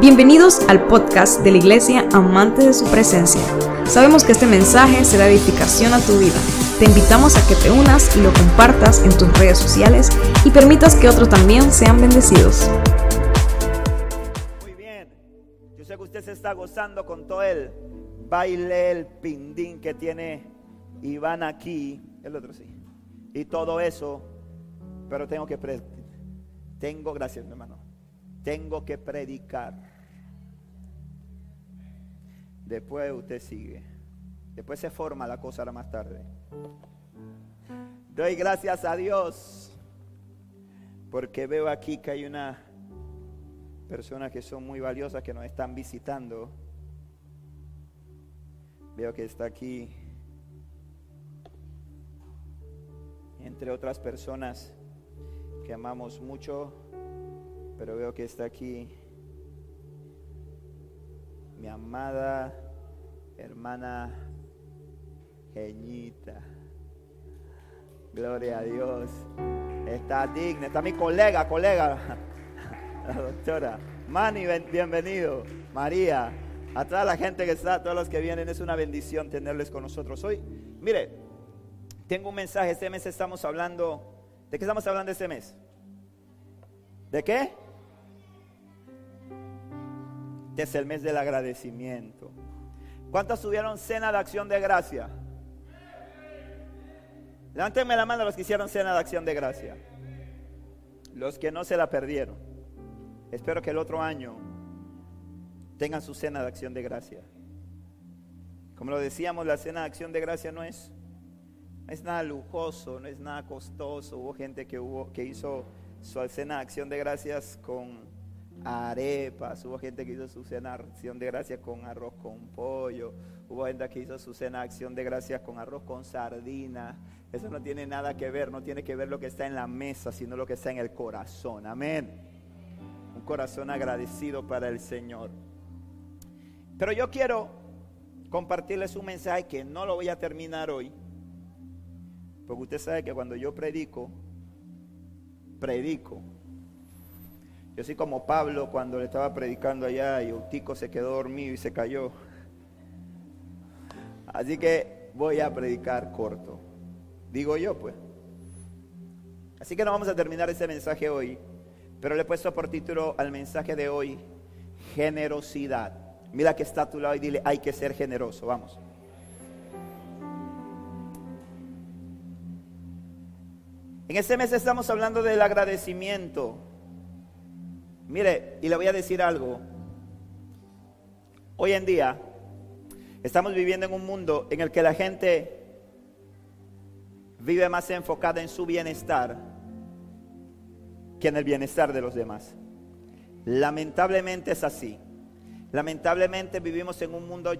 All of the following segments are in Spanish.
Bienvenidos al podcast de la Iglesia Amante de su Presencia. Sabemos que este mensaje será edificación a tu vida. Te invitamos a que te unas y lo compartas en tus redes sociales y permitas que otros también sean bendecidos. Muy bien. Yo sé que usted se está gozando con todo el baile, el pindín que tiene Iván aquí, el otro sí. Y todo eso, pero tengo que tengo gracias, mi hermano. Tengo que predicar. Después usted sigue. Después se forma la cosa ahora más tarde. Doy gracias a Dios porque veo aquí que hay una personas que son muy valiosas que nos están visitando. Veo que está aquí, entre otras personas que amamos mucho, pero veo que está aquí mi amada hermana Geñita. Gloria a Dios. Está digna, está mi colega, colega, la doctora. Manny, bienvenido. María, a toda la gente que está, a todos los que vienen, es una bendición tenerles con nosotros hoy. Mire, tengo un mensaje. Este mes estamos hablando. ¿De qué estamos hablando este mes? ¿De qué? Este es el mes del agradecimiento. ¿Cuántos tuvieron cena de acción de gracia? Levántenme la mano los que hicieron cena de acción de gracia. Los que no se la perdieron. Espero que el otro año tengan su cena de acción de gracia. Como lo decíamos, la cena de acción de gracia no es, no es nada lujoso, no es nada costoso. Hubo gente que, hubo, que hizo su cena de acción de gracias con arepas, hubo gente que hizo su cena acción de gracias con arroz con pollo, hubo gente que hizo su cena acción de gracias con arroz con sardina. Eso no tiene nada que ver, no tiene que ver lo que está en la mesa, sino lo que está en el corazón. Amén. Un corazón agradecido para el Señor. Pero yo quiero compartirles un mensaje que no lo voy a terminar hoy, porque usted sabe que cuando yo predico, predico yo soy como Pablo cuando le estaba predicando allá y Eutico se quedó dormido y se cayó. Así que voy a predicar corto. Digo yo, pues. Así que no vamos a terminar ese mensaje hoy, pero le he puesto por título al mensaje de hoy, generosidad. Mira que está a tu lado y dile, hay que ser generoso, vamos. En este mes estamos hablando del agradecimiento. Mire, y le voy a decir algo. Hoy en día estamos viviendo en un mundo en el que la gente vive más enfocada en su bienestar que en el bienestar de los demás. Lamentablemente es así. Lamentablemente vivimos en un mundo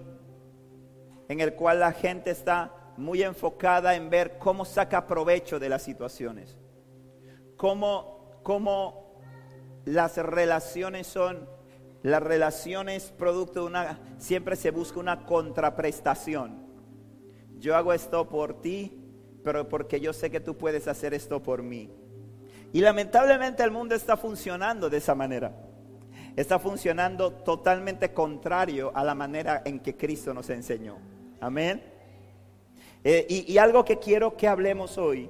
en el cual la gente está muy enfocada en ver cómo saca provecho de las situaciones. Cómo, cómo las relaciones son, las relaciones producto de una, siempre se busca una contraprestación. Yo hago esto por ti, pero porque yo sé que tú puedes hacer esto por mí. Y lamentablemente el mundo está funcionando de esa manera. Está funcionando totalmente contrario a la manera en que Cristo nos enseñó. Amén. Eh, y algo que quiero que hablemos hoy,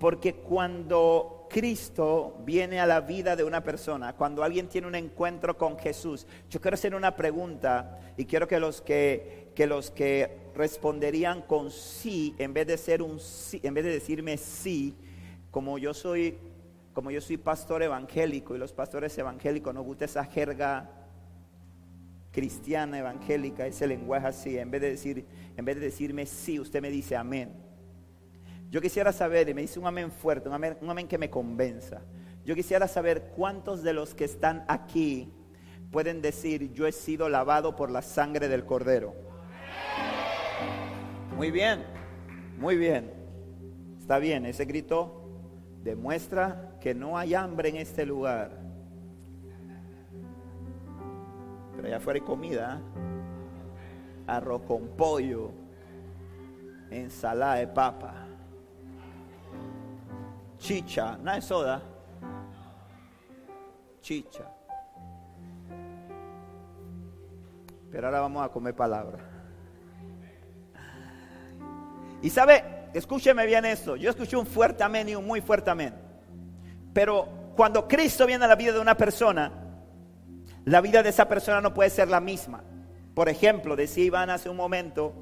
porque cuando Cristo viene a la vida de una persona, cuando alguien tiene un encuentro con Jesús, yo quiero hacer una pregunta y quiero que los que, que los que responderían con sí, en vez de ser un sí, en vez de decirme sí, como yo soy, como yo soy pastor evangélico y los pastores evangélicos nos gusta esa jerga cristiana evangélica, ese lenguaje así, en vez de decir, en vez de decirme sí, usted me dice amén. Yo quisiera saber, y me dice un amén fuerte, un amén, que me convenza. Yo quisiera saber cuántos de los que están aquí pueden decir, yo he sido lavado por la sangre del cordero. Muy bien, muy bien. Está bien, ese grito demuestra que no hay hambre en este lugar. Pero allá afuera hay comida, arroz con pollo, ensalada de papa chicha, no es soda, chicha. Pero ahora vamos a comer palabra. Y sabe, escúcheme bien esto. Yo escuché un fuerte amén y un muy fuerte amén. Pero cuando Cristo viene a la vida de una persona, la vida de esa persona no puede ser la misma. Por ejemplo, decía Iván hace un momento,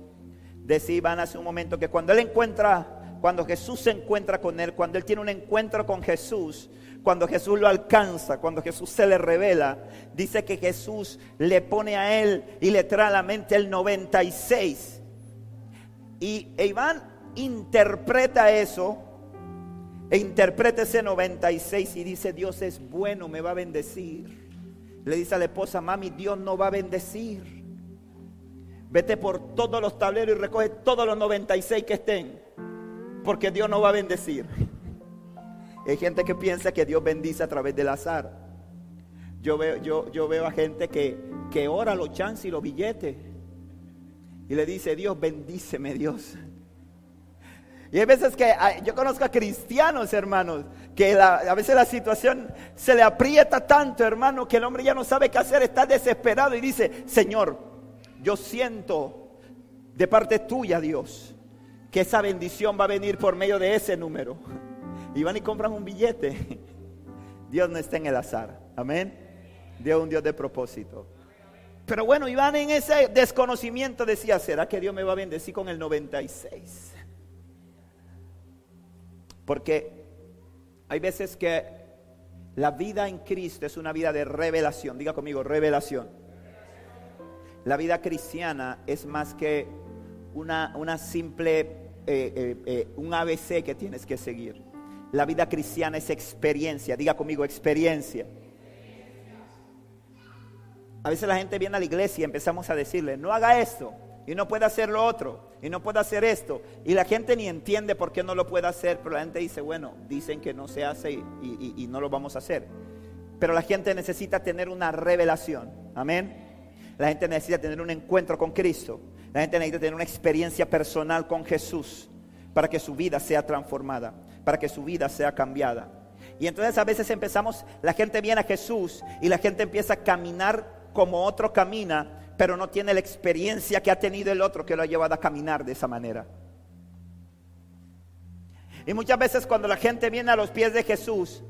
decía Iván hace un momento que cuando él encuentra, cuando Jesús se encuentra con él, cuando él tiene un encuentro con Jesús, cuando Jesús lo alcanza, cuando Jesús se le revela, dice que Jesús le pone a él y le a la mente el 96. Y Iván interpreta eso, e interpreta ese 96 y dice, Dios es bueno, me va a bendecir. Le dice a la esposa, mami, Dios no va a bendecir. Vete por todos los tableros y recoge todos los 96 que estén, porque Dios no va a bendecir. Hay gente que piensa que Dios bendice a través del azar. Yo veo, yo, yo veo a gente que, que ora los chances y los billetes y le dice, Dios, bendíceme Dios. Y hay veces que yo conozco a cristianos, hermanos, que a veces la situación se le aprieta tanto, hermano, que el hombre ya no sabe qué hacer, está desesperado y dice, Señor, yo siento de parte tuya, Dios, que esa bendición va a venir por medio de ese número. Y van y compran un billete. Dios no está en el azar. Amén. Dios es un Dios de propósito. Pero bueno, Iván en ese desconocimiento decía, ¿será que Dios me va a bendecir con el 96? Porque hay veces que la vida en Cristo es una vida de revelación. Diga conmigo, revelación. La vida cristiana es más que una, una simple, eh, eh, eh, un ABC que tienes que seguir. La vida cristiana es experiencia. Diga conmigo, experiencia. A veces la gente viene a la iglesia y empezamos a decirle, no haga esto, y no puede hacer lo otro, y no puede hacer esto. Y la gente ni entiende por qué no lo puede hacer, pero la gente dice, bueno, dicen que no se hace y, y no lo vamos a hacer. Pero la gente necesita tener una revelación, amén. La gente necesita tener un encuentro con Cristo. La gente necesita tener una experiencia personal con Jesús para que su vida sea transformada, para que su vida sea cambiada. Y entonces a veces empezamos, la gente viene a Jesús y la gente empieza a caminar como otro camina, pero no tiene la experiencia que ha tenido el otro que lo ha llevado a caminar de esa manera. Y muchas veces cuando la gente viene a los pies de Jesús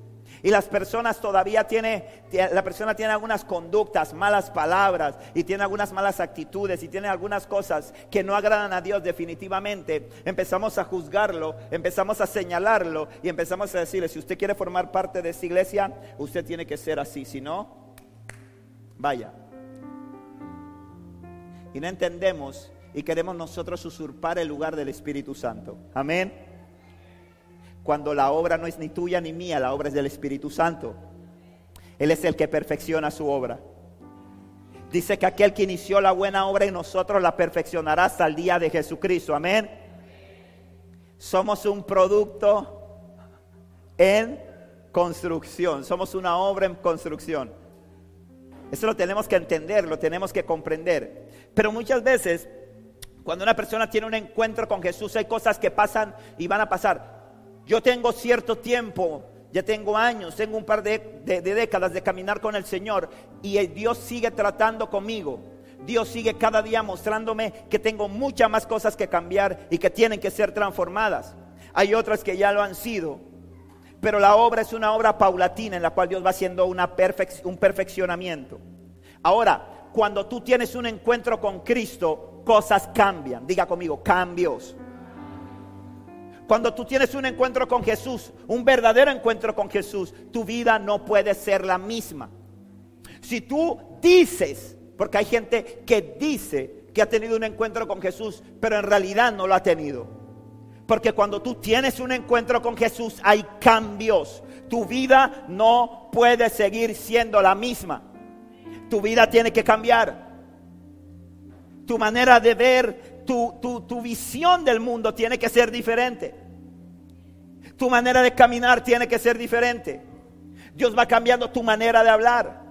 y las personas todavía tiene, la persona tiene algunas conductas, malas palabras y tiene algunas malas actitudes y tiene algunas cosas que no agradan a Dios definitivamente, empezamos a juzgarlo, empezamos a señalarlo y empezamos a decirle, si usted quiere formar parte de esta iglesia, usted tiene que ser así, si no, vaya. Y no entendemos y queremos nosotros usurpar el lugar del Espíritu Santo. Amén. Cuando la obra no es ni tuya ni mía, la obra es del Espíritu Santo. Él es el que perfecciona su obra. Dice que aquel que inició la buena obra en nosotros la perfeccionará hasta el día de Jesucristo. Amén. Somos un producto en construcción. Somos una obra en construcción. Eso lo tenemos que entender, lo tenemos que comprender. Pero muchas veces, cuando una persona tiene un encuentro con Jesús, hay cosas que pasan y van a pasar. Yo tengo cierto tiempo, ya tengo años, tengo un par de, décadas de caminar con el Señor y Dios sigue tratando conmigo. Dios sigue cada día mostrándome que tengo muchas más cosas que cambiar y que tienen que ser transformadas. Hay otras que ya lo han sido, pero la obra es una obra paulatina en la cual Dios va haciendo un perfeccionamiento. Ahora, cuando tú tienes un encuentro con Cristo, cosas cambian. Diga conmigo, cambios. Cuando tú tienes un encuentro con Jesús, un verdadero encuentro con Jesús, tu vida no puede ser la misma. Si tú dices, porque hay gente que dice que ha tenido un encuentro con Jesús, pero en realidad no lo ha tenido. Porque cuando tú tienes un encuentro con Jesús hay cambios. Tu vida no puede seguir siendo la misma. Tu vida tiene que cambiar. Tu manera de ver, tu, tu, visión del mundo tiene que ser diferente. Tu manera de caminar tiene que ser diferente. Dios va cambiando tu manera de hablar.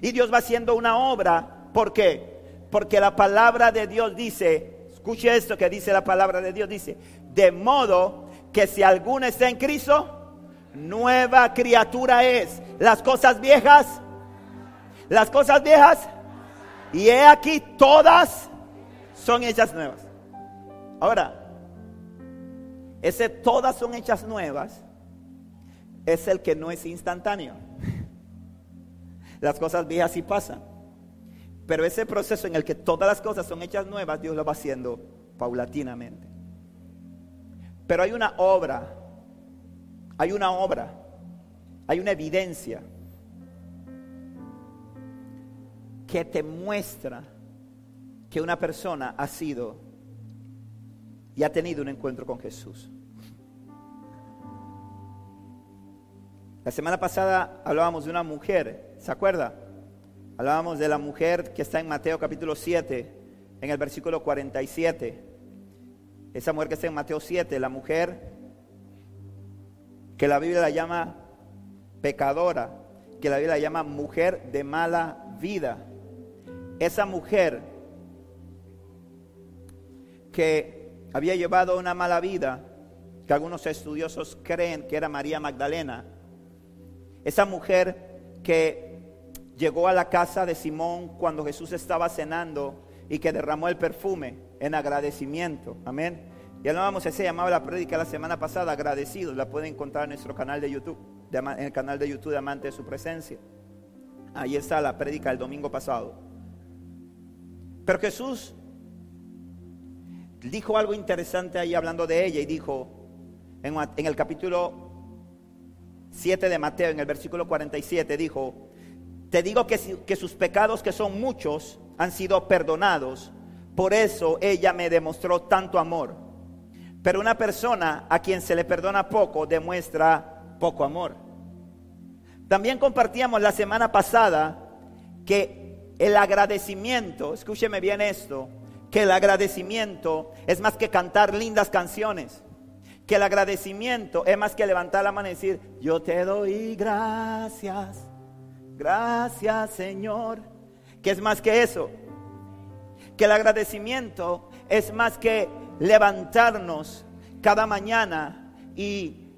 Y Dios va haciendo una obra. ¿Por qué? Porque la palabra de Dios dice, escuche esto que dice la palabra de Dios, dice, de modo que si alguno está en Cristo, nueva criatura es. Las cosas viejas, las cosas viejas, Y he aquí, todas son hechas nuevas. Ahora, ese todas son hechas nuevas es el que no es instantáneo. Las cosas viejas sí pasan. Pero ese proceso en el que todas las cosas son hechas nuevas, Dios lo va haciendo paulatinamente. Pero hay una obra, hay una obra, hay una evidencia que te muestra que una persona ha sido y ha tenido un encuentro con Jesús. La semana pasada hablábamos de una mujer, ¿se acuerda? Hablábamos de la mujer que está en Mateo capítulo 7, en el versículo 47. Esa mujer que está en Mateo 7, la mujer que la Biblia la llama pecadora, que la Biblia la llama mujer de mala vida. Esa mujer que había llevado una mala vida, que algunos estudiosos creen que era María Magdalena, esa mujer que llegó a la casa de Simón cuando Jesús estaba cenando y que derramó el perfume en agradecimiento. Amén. Ya vamos, se llamaba la prédica la semana pasada, agradecidos. La pueden encontrar en nuestro canal de YouTube, en el canal de YouTube de Amante de su Presencia. Ahí está la prédica el domingo pasado. Pero Jesús dijo algo interesante ahí hablando de ella y dijo en, el capítulo 7 de Mateo, en el versículo 47, dijo, te digo que sus pecados, que son muchos, han sido perdonados. Por eso ella me demostró tanto amor. Pero una persona a quien se le perdona poco demuestra poco amor. También compartíamos la semana pasada que el agradecimiento, escúcheme bien esto, que el agradecimiento es más que cantar lindas canciones que el agradecimiento es más que levantar la mano y decir, yo te doy gracias, gracias Señor, que es más que eso, que el agradecimiento es más que levantarnos cada mañana y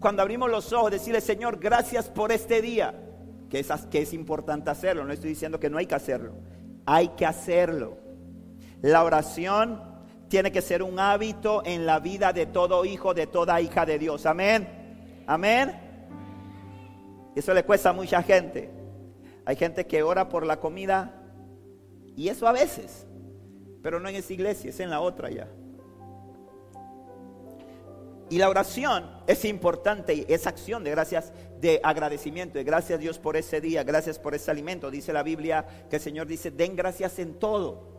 cuando abrimos los ojos decirle, Señor, gracias por este día, que es, que es importante hacerlo, no estoy diciendo que no hay que hacerlo, hay que hacerlo. La oración tiene que ser un hábito en la vida de todo hijo, de toda hija de Dios. Amén. Amén. Eso le cuesta a mucha gente. Hay gente que ora por la comida y eso a veces, pero no en esa iglesia, es en la otra ya. Y la oración es importante, es acción de gracias, de agradecimiento, de gracias a Dios por ese día, gracias por ese alimento. Dice la Biblia que el Señor dice, den gracias en todo.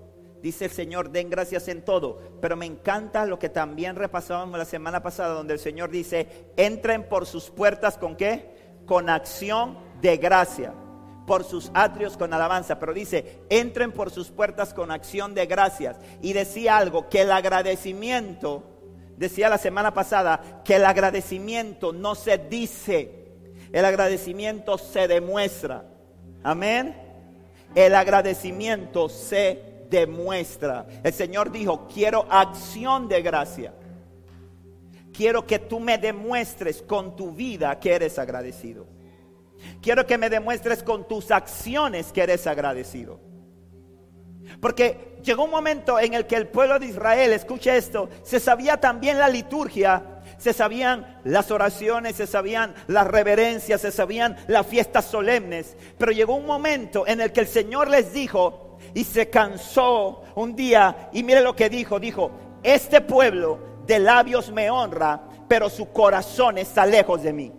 Dice el Señor, den gracias en todo. Pero me encanta lo que también repasábamos la semana pasada, donde el Señor dice, entren por sus puertas con qué? Con acción de gracia. Por sus atrios con alabanza. Pero dice, entren por sus puertas con acción de gracias. Y decía algo, que el agradecimiento, decía la semana pasada, que el agradecimiento no se dice, el agradecimiento se demuestra. Amén. El agradecimiento se demuestra. El Señor dijo, quiero acción de gracia. Quiero que tú me demuestres con tu vida que eres agradecido. Quiero que me demuestres con tus acciones que eres agradecido. Porque llegó un momento en el que el pueblo de Israel, escuche esto, se sabía también la liturgia, se sabían las oraciones, se sabían las reverencias, se sabían las fiestas solemnes. Pero llegó un momento en el que el Señor les dijo, y se cansó un día y mire lo que dijo, dijo, este pueblo de labios me honra, pero su corazón está lejos de mí.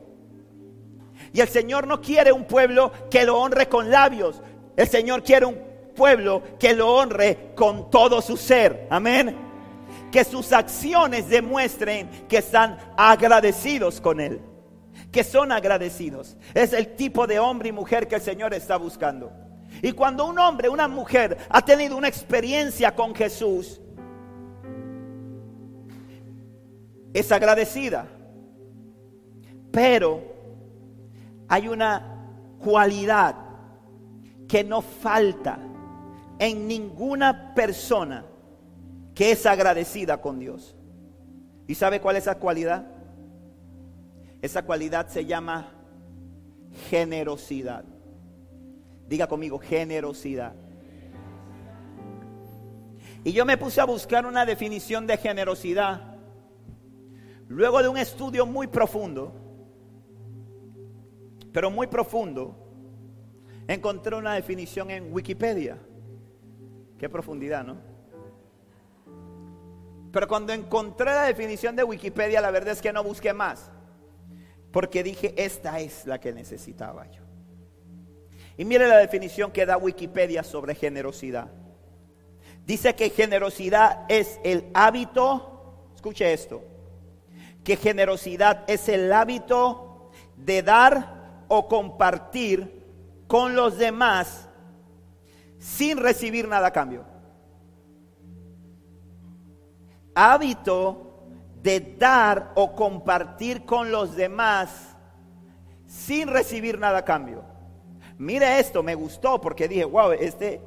Y el Señor no quiere un pueblo que lo honre con labios, el Señor quiere un pueblo que lo honre con todo su ser. Amén. Que sus acciones demuestren que están agradecidos con Él. Que son agradecidos. Es el tipo de hombre y mujer que el Señor está buscando. Y cuando un hombre, una mujer ha tenido una experiencia con Jesús, es agradecida. Pero hay una cualidad que no falta en ninguna persona que es agradecida con Dios. ¿Y sabe cuál es esa cualidad? Esa cualidad se llama generosidad. Diga conmigo, generosidad. Y yo me puse a buscar una definición de generosidad. Luego de un estudio muy profundo, pero muy profundo, encontré una definición en Wikipedia. Qué profundidad, ¿no? Pero cuando encontré la definición de Wikipedia, la verdad es que no busqué más. Porque dije, esta es la que necesitaba yo. Y mire la definición que da Wikipedia sobre generosidad. Dice que generosidad es el hábito, escuche esto, que generosidad es el hábito de dar o compartir con los demás sin recibir nada a cambio hábito de dar o compartir con los demás sin recibir nada a cambio. Mire esto, me gustó porque dije, wow, este,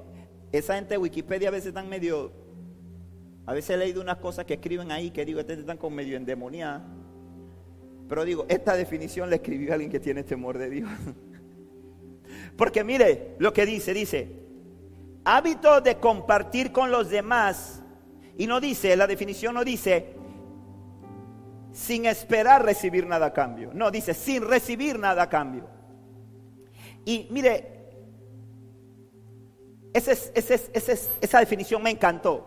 esa gente de Wikipedia a veces están medio, a veces he leído unas cosas que escriben ahí que digo, este están como medio endemoniadas. Pero digo, esta definición la escribió alguien que tiene temor de Dios. Porque mire lo que dice, dice, hábito de compartir con los demás y no dice, la definición no dice sin esperar recibir nada a cambio. No, dice sin recibir nada a cambio. Y mire, esa definición me encantó.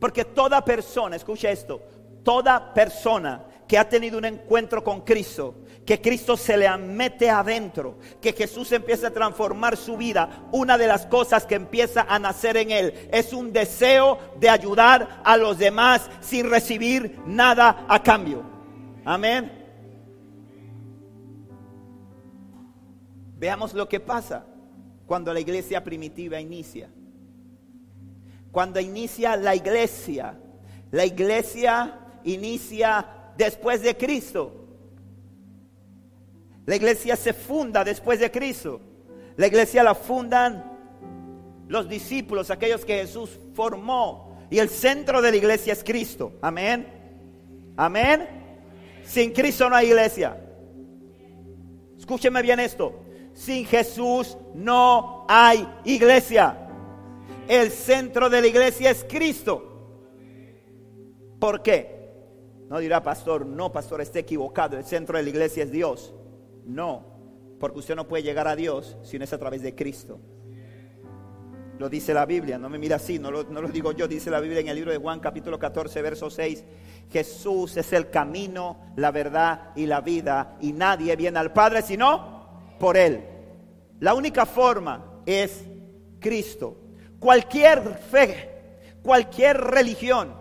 Porque toda persona, escucha esto, toda persona que ha tenido un encuentro con Cristo, que Cristo se le mete adentro, que Jesús empieza a transformar su vida, una de las cosas que empieza a nacer en él es un deseo de ayudar a los demás sin recibir nada a cambio. Amén. Veamos lo que pasa cuando la iglesia primitiva inicia. Cuando inicia la iglesia, la iglesia inicia después de Cristo. La iglesia se funda después de Cristo. La iglesia la fundan los discípulos, aquellos que Jesús formó. Y el centro de la iglesia es Cristo. Amén. Amén. Sin Cristo no hay iglesia. Escúcheme bien esto. Sin Jesús no hay iglesia. El centro de la iglesia es Cristo. ¿Por qué? No dirá, pastor, no, pastor, esté equivocado. El centro de la iglesia es Dios. No, porque usted no puede llegar a Dios si no es a través de Cristo. Lo dice la Biblia, no me mira así, no lo, no lo digo yo, dice la Biblia en el libro de Juan capítulo 14, verso 6. Jesús es el camino, la verdad y la vida, y nadie viene al Padre sino por Él. La única forma es Cristo. Cualquier fe, cualquier religión,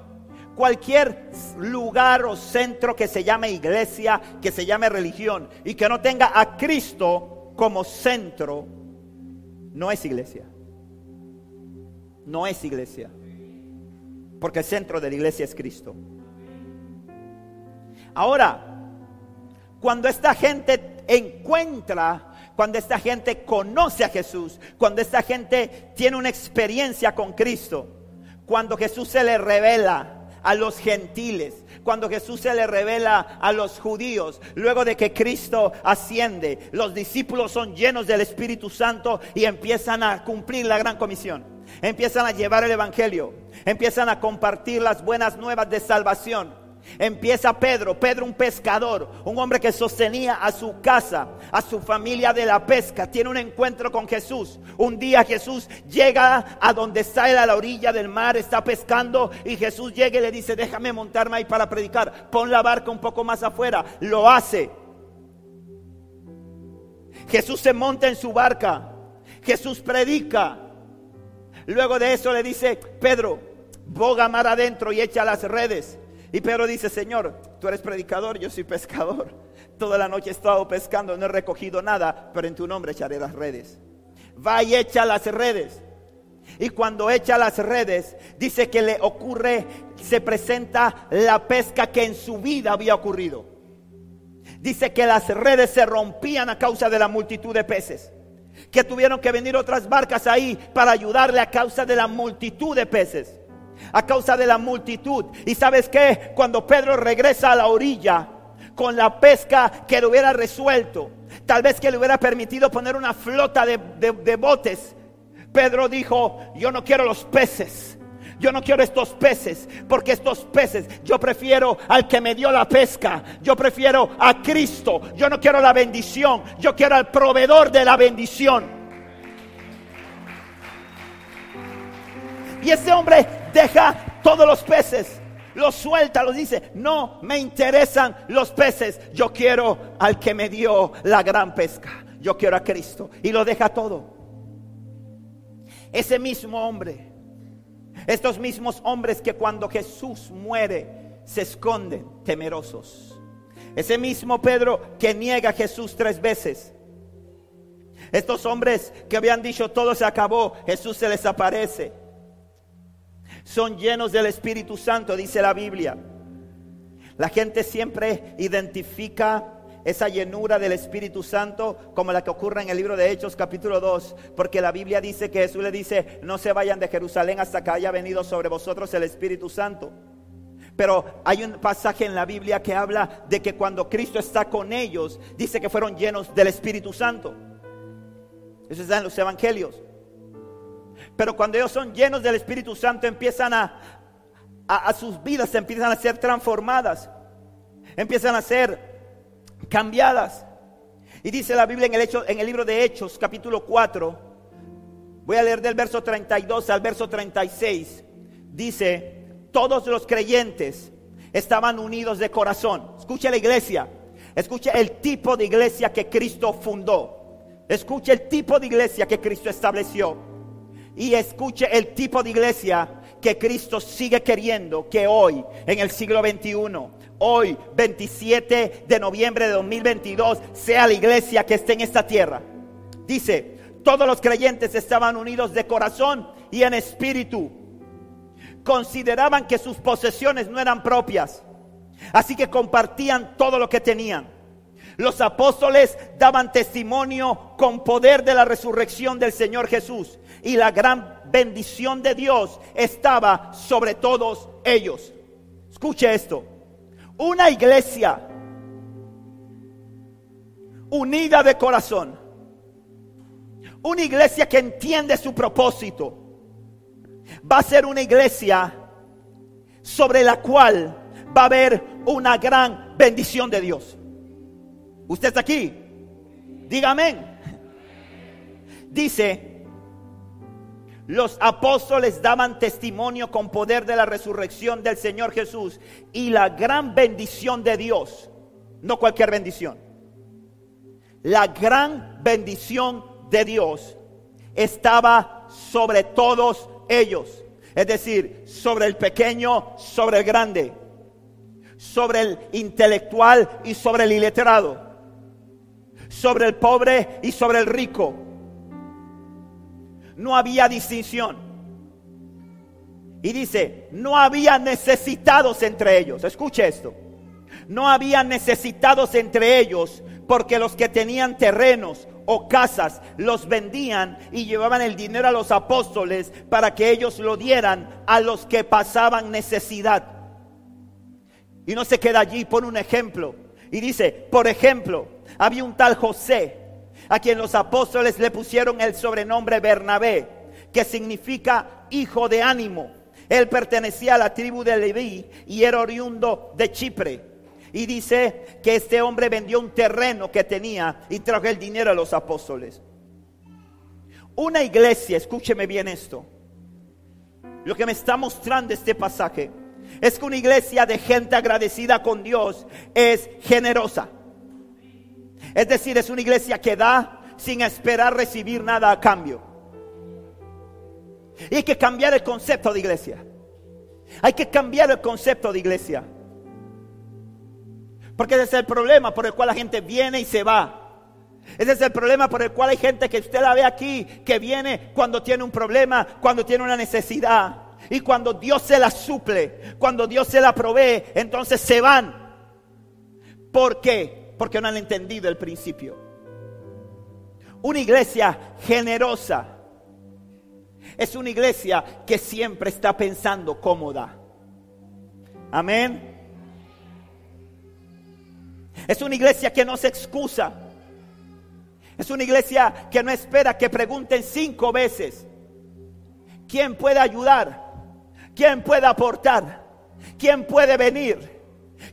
cualquier lugar o centro que se llame iglesia, que se llame religión y que no tenga a Cristo como centro, no es iglesia. No es iglesia. Porque el centro de la iglesia es Cristo. Ahora, cuando esta gente encuentra, cuando esta gente conoce a Jesús, cuando esta gente tiene una experiencia con Cristo, cuando Jesús se le revela, a los gentiles, cuando Jesús se le revela a los judíos, luego de que Cristo asciende, los discípulos son llenos del Espíritu Santo y empiezan a cumplir la gran comisión. Empiezan a llevar el Evangelio, empiezan a compartir las buenas nuevas de salvación. Empieza Pedro, Pedro un pescador, un hombre que sostenía a su casa, a su familia de la pesca, tiene un encuentro con Jesús. Un día Jesús llega a donde está a la orilla del mar, está pescando y Jesús llega y le dice, déjame montarme ahí para predicar, pon la barca un poco más afuera. Lo hace. Jesús se monta en su barca, Jesús predica. Luego de eso le dice, Pedro, boga mar adentro y echa las redes. Y Pedro dice, Señor, tú eres predicador, yo soy pescador. Toda la noche he estado pescando, no he recogido nada, pero en tu nombre echaré las redes. Va y echa las redes. Y cuando echa las redes, dice que le ocurre, se presenta la pesca que en su vida había ocurrido. Dice que las redes se rompían a causa de la multitud de peces. Que tuvieron que venir otras barcas ahí para ayudarle a causa de la multitud de peces a causa de la multitud. Y sabes que cuando Pedro regresa a la orilla con la pesca que le hubiera resuelto, tal vez que le hubiera permitido poner una flota de, botes, Pedro dijo, yo no quiero los peces. Yo no quiero estos peces, porque estos peces, yo prefiero al que me dio la pesca. Yo prefiero a Cristo. Yo no quiero la bendición, yo quiero al proveedor de la bendición. Y ese hombre deja todos los peces, los suelta, los dice, no me interesan los peces, yo quiero al que me dio la gran pesca, yo quiero a Cristo. Y lo deja todo. Ese mismo hombre, estos mismos hombres que cuando Jesús muere se esconden temerosos. Ese mismo Pedro que niega a Jesús tres veces. Estos hombres que habían dicho todo se acabó, Jesús se les aparece son llenos del Espíritu Santo, dice la Biblia. La gente siempre identifica esa llenura del Espíritu Santo como la que ocurre en el libro de Hechos capítulo 2, porque la Biblia dice que Jesús le dice, no se vayan de Jerusalén hasta que haya venido sobre vosotros el Espíritu Santo. Pero hay un pasaje en la Biblia que habla de que cuando Cristo está con ellos, dice que fueron llenos del Espíritu Santo. Eso está en los evangelios. Pero cuando ellos son llenos del Espíritu Santo, empiezan a, sus vidas empiezan a ser transformadas, empiezan a ser cambiadas. Y dice la Biblia en el, en el libro de Hechos, capítulo 4, voy a leer del verso 32 al verso 36, dice, todos los creyentes estaban unidos de corazón. Escucha la iglesia, escucha el tipo de iglesia que Cristo fundó, escucha el tipo de iglesia que Cristo estableció y escuche el tipo de iglesia que Cristo sigue queriendo que hoy, en el siglo XXI, hoy 27 de noviembre de 2022, sea la iglesia que esté en esta tierra. Dice, todos los creyentes estaban unidos de corazón y en espíritu. Consideraban que sus posesiones no eran propias, así que compartían todo lo que tenían. Los apóstoles daban testimonio con poder de la resurrección del Señor Jesús y la gran bendición de Dios estaba sobre todos ellos. Escuche esto. Una iglesia unida de corazón. Una iglesia que entiende su propósito. Va a ser una iglesia sobre la cual va a haber una gran bendición de Dios. ¿Usted está aquí? Dígame. Dice los apóstoles daban testimonio con poder de la resurrección del Señor Jesús y la gran bendición de Dios, no cualquier bendición, la gran bendición de Dios estaba sobre todos ellos, es decir, sobre el pequeño, sobre el grande, sobre el intelectual y sobre el iletrado, sobre el pobre y sobre el rico no había distinción. Y dice, no había necesitados entre ellos. Escuche esto. No había necesitados entre ellos porque los que tenían terrenos o casas los vendían y llevaban el dinero a los apóstoles para que ellos lo dieran a los que pasaban necesidad. Y no se queda allí, pone un ejemplo. Y dice, por ejemplo, había un tal José a quien los apóstoles le pusieron el sobrenombre Bernabé, que significa hijo de ánimo. Él pertenecía a la tribu de Leví y era oriundo de Chipre. Y dice que este hombre vendió un terreno que tenía y trajo el dinero a los apóstoles. Una iglesia, escúcheme bien esto. Lo que me está mostrando este pasaje es que una iglesia de gente agradecida con Dios es generosa. Es decir, es una iglesia que da sin esperar recibir nada a cambio. Y hay que cambiar el concepto de iglesia. Hay que cambiar el concepto de iglesia. Porque ese es el problema por el cual la gente viene y se va. Ese es el problema por el cual hay gente que usted la ve aquí, que viene cuando tiene un problema, cuando tiene una necesidad. Y cuando Dios se la suple, cuando Dios se la provee, entonces se van. ¿Por qué? Porque no han entendido el principio. Una iglesia generosa es una iglesia que siempre está pensando cómoda. Amén. Es una iglesia que no se excusa. Es una iglesia que no espera que pregunten cinco veces. ¿Quién puede ayudar? ¿Quién puede aportar? ¿Quién puede venir?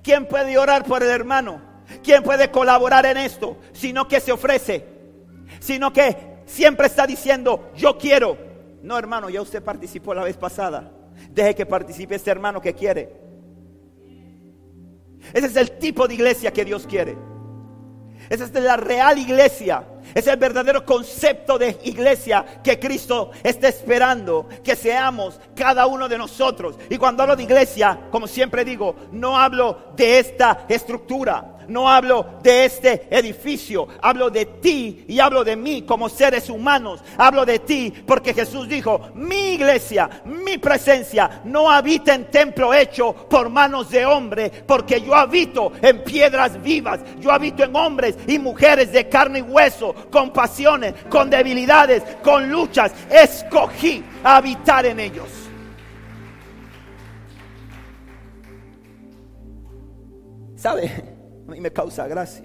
¿Quién puede orar por el hermano? ¿Quién puede colaborar en esto? Sino que se ofrece. Sino que siempre está diciendo, yo quiero. No, hermano, ya usted participó la vez pasada. Deje que participe este hermano que quiere. Ese es el tipo de iglesia que Dios quiere. Esa es la real iglesia. Es el verdadero concepto de iglesia que Cristo está esperando que seamos cada uno de nosotros. Y cuando hablo de iglesia, como siempre digo, no hablo de esta estructura no hablo de este edificio, hablo de ti y hablo de mí como seres humanos. Hablo de ti porque Jesús dijo, mi iglesia, mi presencia no habita en templo hecho por manos de hombre, porque yo habito en piedras vivas, yo habito en hombres y mujeres de carne y hueso, con pasiones, con debilidades, con luchas. Escogí habitar en ellos. ¿Sabe? A mí me causa gracia.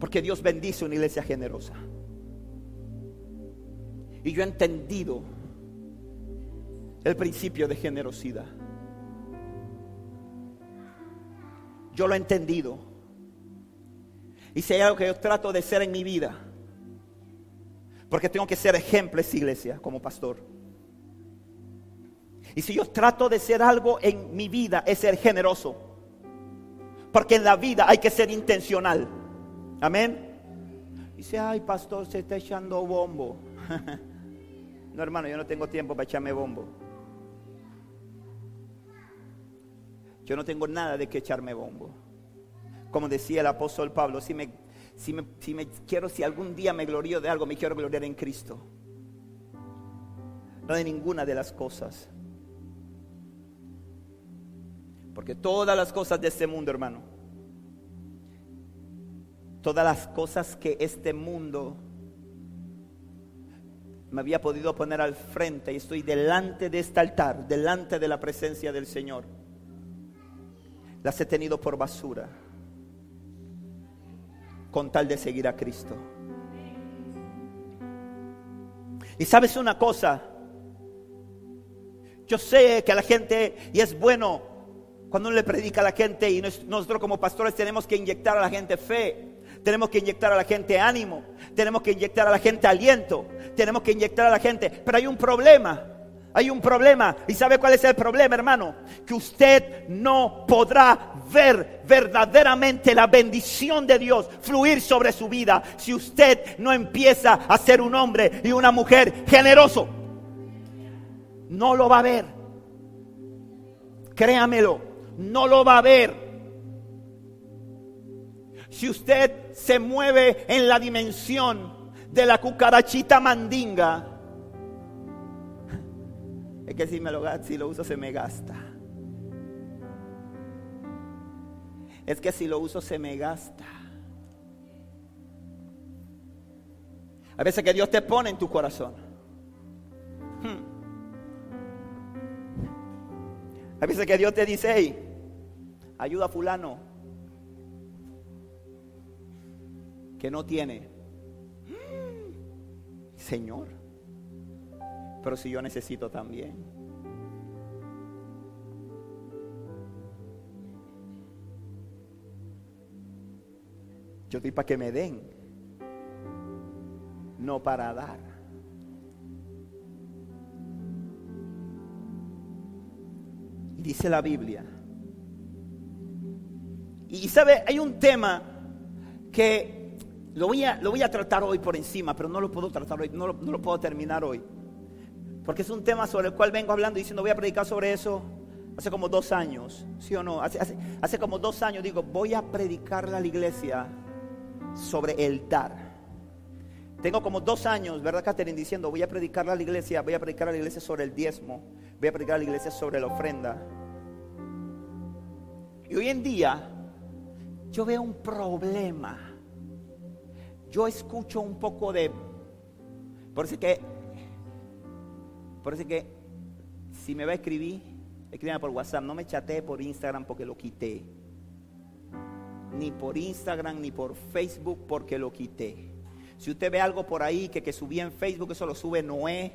Porque Dios bendice una iglesia generosa. Y yo he entendido el principio de generosidad. Yo lo he entendido. Y si hay algo que yo trato de ser en mi vida, porque tengo que ser ejemplo esa iglesia como pastor. Y si yo trato de ser algo en mi vida, es ser generoso. Porque en la vida hay que ser intencional. Amén. Dice, ay, pastor, se está echando bombo. no, hermano, yo no tengo tiempo para echarme bombo. Yo no tengo nada de que echarme bombo. Como decía el apóstol Pablo, si me, si me, si me quiero, si algún día me glorío de algo, me quiero gloriar en Cristo. No de ninguna de las cosas. Porque todas las cosas de este mundo, hermano, todas las cosas que este mundo me había podido poner al frente y estoy delante de este altar, delante de la presencia del Señor, las he tenido por basura con tal de seguir a Cristo. Y sabes una cosa, yo sé que la gente, y es bueno cuando uno le predica a la gente y nosotros como pastores tenemos que inyectar a la gente fe, tenemos que inyectar a la gente ánimo, tenemos que inyectar a la gente aliento, tenemos que inyectar a la gente. Pero hay un problema, hay un problema. ¿Y sabe cuál es el problema, hermano? Que usted no podrá ver verdaderamente la bendición de Dios fluir sobre su vida si usted no empieza a ser un hombre y una mujer generoso. No lo va a ver. Créamelo no lo va a ver. Si usted se mueve en la dimensión de la cucarachita mandinga, es que si, me lo, uso se me gasta. Es que si lo uso se me gasta. A veces que Dios te pone en tu corazón. Hmm. A veces que Dios te dice, hey, ayuda a fulano que no tiene. Señor, pero si yo necesito también. Yo estoy para que me den, no para dar. Dice la Biblia y sabe, hay un tema que lo voy, a, lo voy a tratar hoy por encima, pero no lo puedo tratar hoy, no lo, puedo terminar hoy. Porque es un tema sobre el cual vengo hablando y diciendo voy a predicar sobre eso hace como dos años, ¿sí o no? Hace, hace, como dos años digo, voy a predicarle a la iglesia sobre el dar. Tengo como dos años, ¿verdad, Catherine? Diciendo, voy a predicarle a la iglesia, voy a predicar a la iglesia sobre el diezmo, voy a predicar a la iglesia sobre la ofrenda. Y hoy en día yo veo un problema. Yo escucho un poco de... Por eso que... Por eso que si me va a escribir, escríbame por WhatsApp. No me chatee por Instagram porque lo quité. Ni por Instagram ni por Facebook porque lo quité. Si usted ve algo por ahí que, que subí en Facebook, eso lo sube Noé.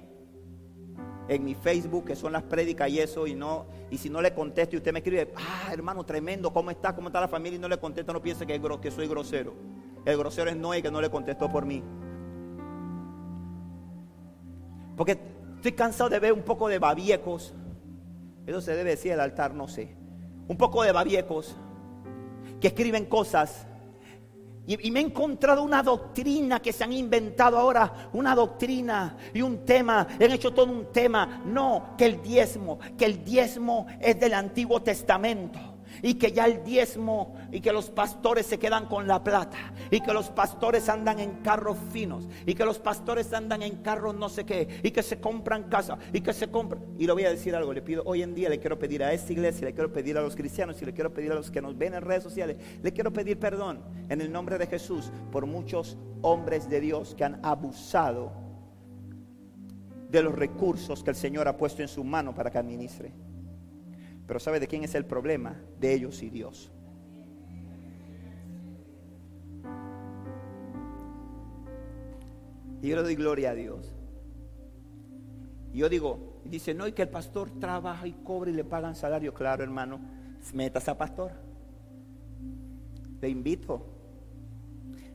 En mi Facebook, que son las prédicas y eso, y no, y si no le contesto y usted me escribe, ah, hermano, tremendo, ¿cómo está? ¿Cómo está la familia? Y no le contesto, no piense que, que soy grosero. El grosero es Noé que no le contestó por mí. Porque estoy cansado de ver un poco de babiecos. Eso se debe decir al altar, no sé. Un poco de babiecos que escriben cosas y, me he encontrado una doctrina que se han inventado ahora, una doctrina y un tema, han hecho todo un tema. No, que el diezmo, que el diezmo es del Antiguo Testamento y que ya el diezmo y que los pastores se quedan con la plata y que los pastores andan en carros finos y que los pastores andan en carros no sé qué y que se compran casa y que se compran. Y le voy a decir algo, le pido hoy en día, le quiero pedir a esta iglesia, le quiero pedir a los cristianos y le quiero pedir a los que nos ven en redes sociales, le quiero pedir perdón en el nombre de Jesús por muchos hombres de Dios que han abusado de los recursos que el Señor ha puesto en su mano para que administre. Pero ¿sabe de quién es el problema? De ellos y Dios. Y yo le doy gloria a Dios. Y yo digo, dice, no, y que el pastor trabaja y cobra y le pagan salario. Claro, hermano, métase a pastor. Le invito,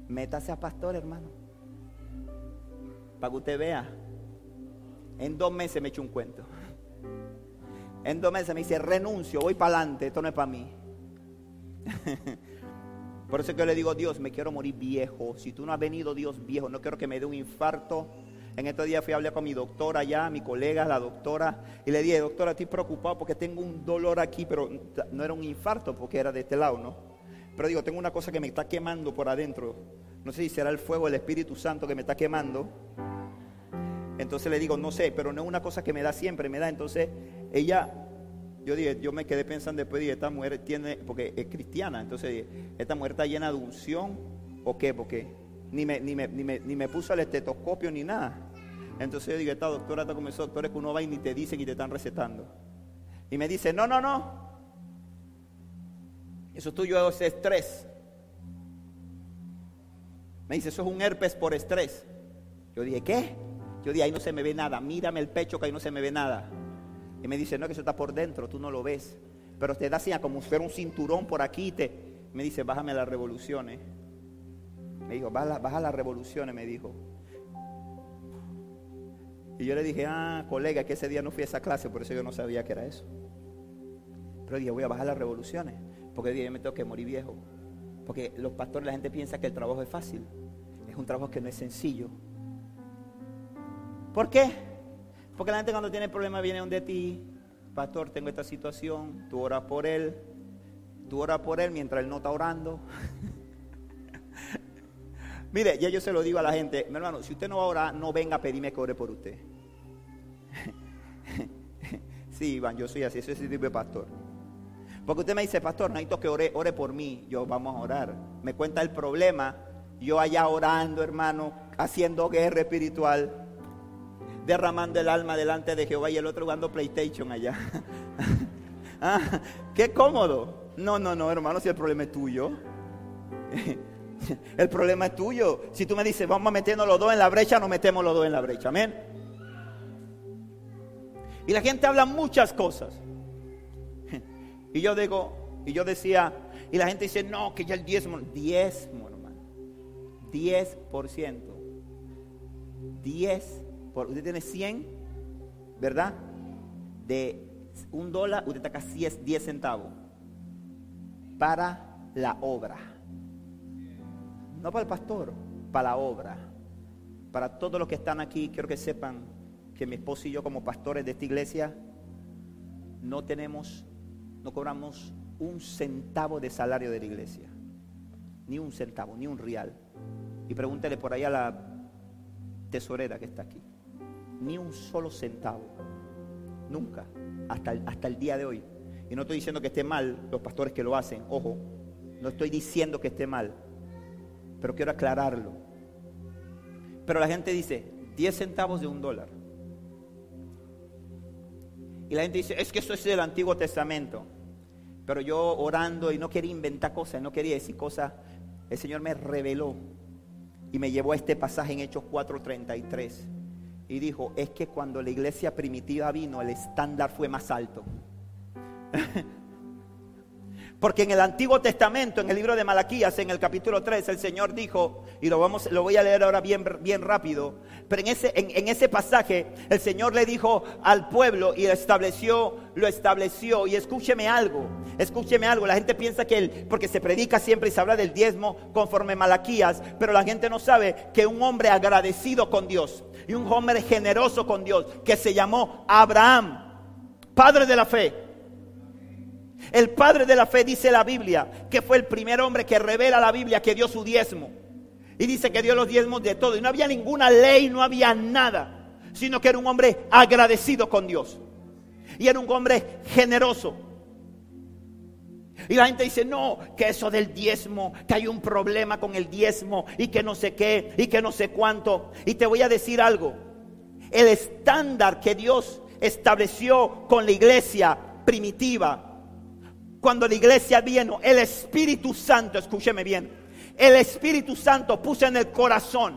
métase a pastor, hermano. Para que usted vea. En dos meses me echo un cuento. En dos meses me dice, renuncio, voy para adelante, esto no es para mí. Por eso que yo le digo, Dios, me quiero morir viejo. Si tú no has venido, Dios viejo, no quiero que me dé un infarto. En estos días fui a hablar con mi doctora allá, mi colega, la doctora, y le dije, doctora, estoy preocupado porque tengo un dolor aquí, pero no era un infarto porque era de este lado, ¿no? Pero digo, tengo una cosa que me está quemando por adentro. No sé si será el fuego del Espíritu Santo que me está quemando. Entonces le digo, no sé, pero no es una cosa que me da siempre, me da. Entonces ella, yo dije, yo me quedé pensando después, dije, esta mujer tiene, porque es cristiana, entonces dije, esta mujer está llena de unción, ¿o qué? Porque ni me, ni me, ni me, ni me puso el estetoscopio ni nada. Entonces yo digo, esta doctora está como esos doctores que uno va y ni te dicen y te están recetando. Y me dice, no, no, no. Eso tuyo es estrés. Me dice, eso es un herpes por estrés. Yo dije, ¿qué? Yo dije, ahí no se me ve nada, mírame el pecho que ahí no se me ve nada. Y me dice, no, que eso está por dentro, tú no lo ves. Pero te da así como si fuera un cinturón por aquí. Te... Me dice, bájame las revoluciones. Me dijo, baja, baja las revoluciones, me dijo. Y yo le dije, ah, colega, que ese día no fui a esa clase, por eso yo no sabía que era eso. Pero dije, voy a bajar las revoluciones, porque dije, yo me tengo que morir viejo. Porque los pastores, la gente piensa que el trabajo es fácil. Es un trabajo que no es sencillo. ¿Por qué? Porque la gente cuando tiene problemas viene donde ti, pastor, tengo esta situación, tú oras por él, tú oras por él mientras él no está orando. Mire, ya yo se lo digo a la gente, mi hermano, si usted no va a orar, no venga a pedirme que ore por usted. sí, Iván, yo soy así, soy ese tipo de pastor. Porque usted me dice, pastor, necesito que ore, ore por mí. Yo, vamos a orar. Me cuenta el problema, yo allá orando, hermano, haciendo guerra espiritual derramando el alma delante de Jehová y el otro jugando PlayStation allá. ah, qué cómodo. No, no, no, hermano, si el problema es tuyo. el problema es tuyo. Si tú me dices, vamos a meternos los dos en la brecha, nos metemos los dos en la brecha. Amén. Y la gente habla muchas cosas. y yo digo, y yo decía, y la gente dice, no, que ya el diezmo, diezmo, hermano. 10%. 10 usted tiene 100, ¿verdad? De un dólar, usted saca 10 centavos para la obra. No para el pastor, para la obra. Para todos los que están aquí, quiero que sepan que mi esposo y yo como pastores de esta iglesia no tenemos, no cobramos un centavo de salario de la iglesia. Ni un centavo, ni un real. Y pregúntele por ahí a la tesorera que está aquí ni un solo centavo. Nunca. Hasta el, hasta el día de hoy. Y no estoy diciendo que esté mal los pastores que lo hacen. Ojo, no estoy diciendo que esté mal. Pero quiero aclararlo. Pero la gente dice 10 centavos de un dólar. Y la gente dice, es que eso es del Antiguo Testamento. Pero yo orando y no quería inventar cosas, no quería decir cosas, el Señor me reveló y me llevó a este pasaje en Hechos 4:33 y dijo, es que cuando la iglesia primitiva vino, el estándar fue más alto. Porque en el Antiguo Testamento, en el libro de Malaquías, en el capítulo 3, el Señor dijo, y lo, vamos, lo voy a leer ahora bien, bien rápido, pero en ese, en, ese pasaje el Señor le dijo al pueblo y estableció, lo estableció, y escúcheme algo, escúcheme algo, la gente piensa que él, porque se predica siempre y se habla del diezmo conforme Malaquías, pero la gente no sabe que un hombre agradecido con Dios y un hombre generoso con Dios, que se llamó Abraham, padre de la fe, el padre de la fe dice la Biblia que fue el primer hombre que revela la Biblia que dio su diezmo. Y dice que dio los diezmos de todo. Y no había ninguna ley, no había nada. Sino que era un hombre agradecido con Dios. Y era un hombre generoso. Y la gente dice, no, que eso del diezmo, que hay un problema con el diezmo y que no sé qué y que no sé cuánto. Y te voy a decir algo. El estándar que Dios estableció con la iglesia primitiva cuando la iglesia vino, el Espíritu Santo, escúcheme bien, el Espíritu Santo puso en el corazón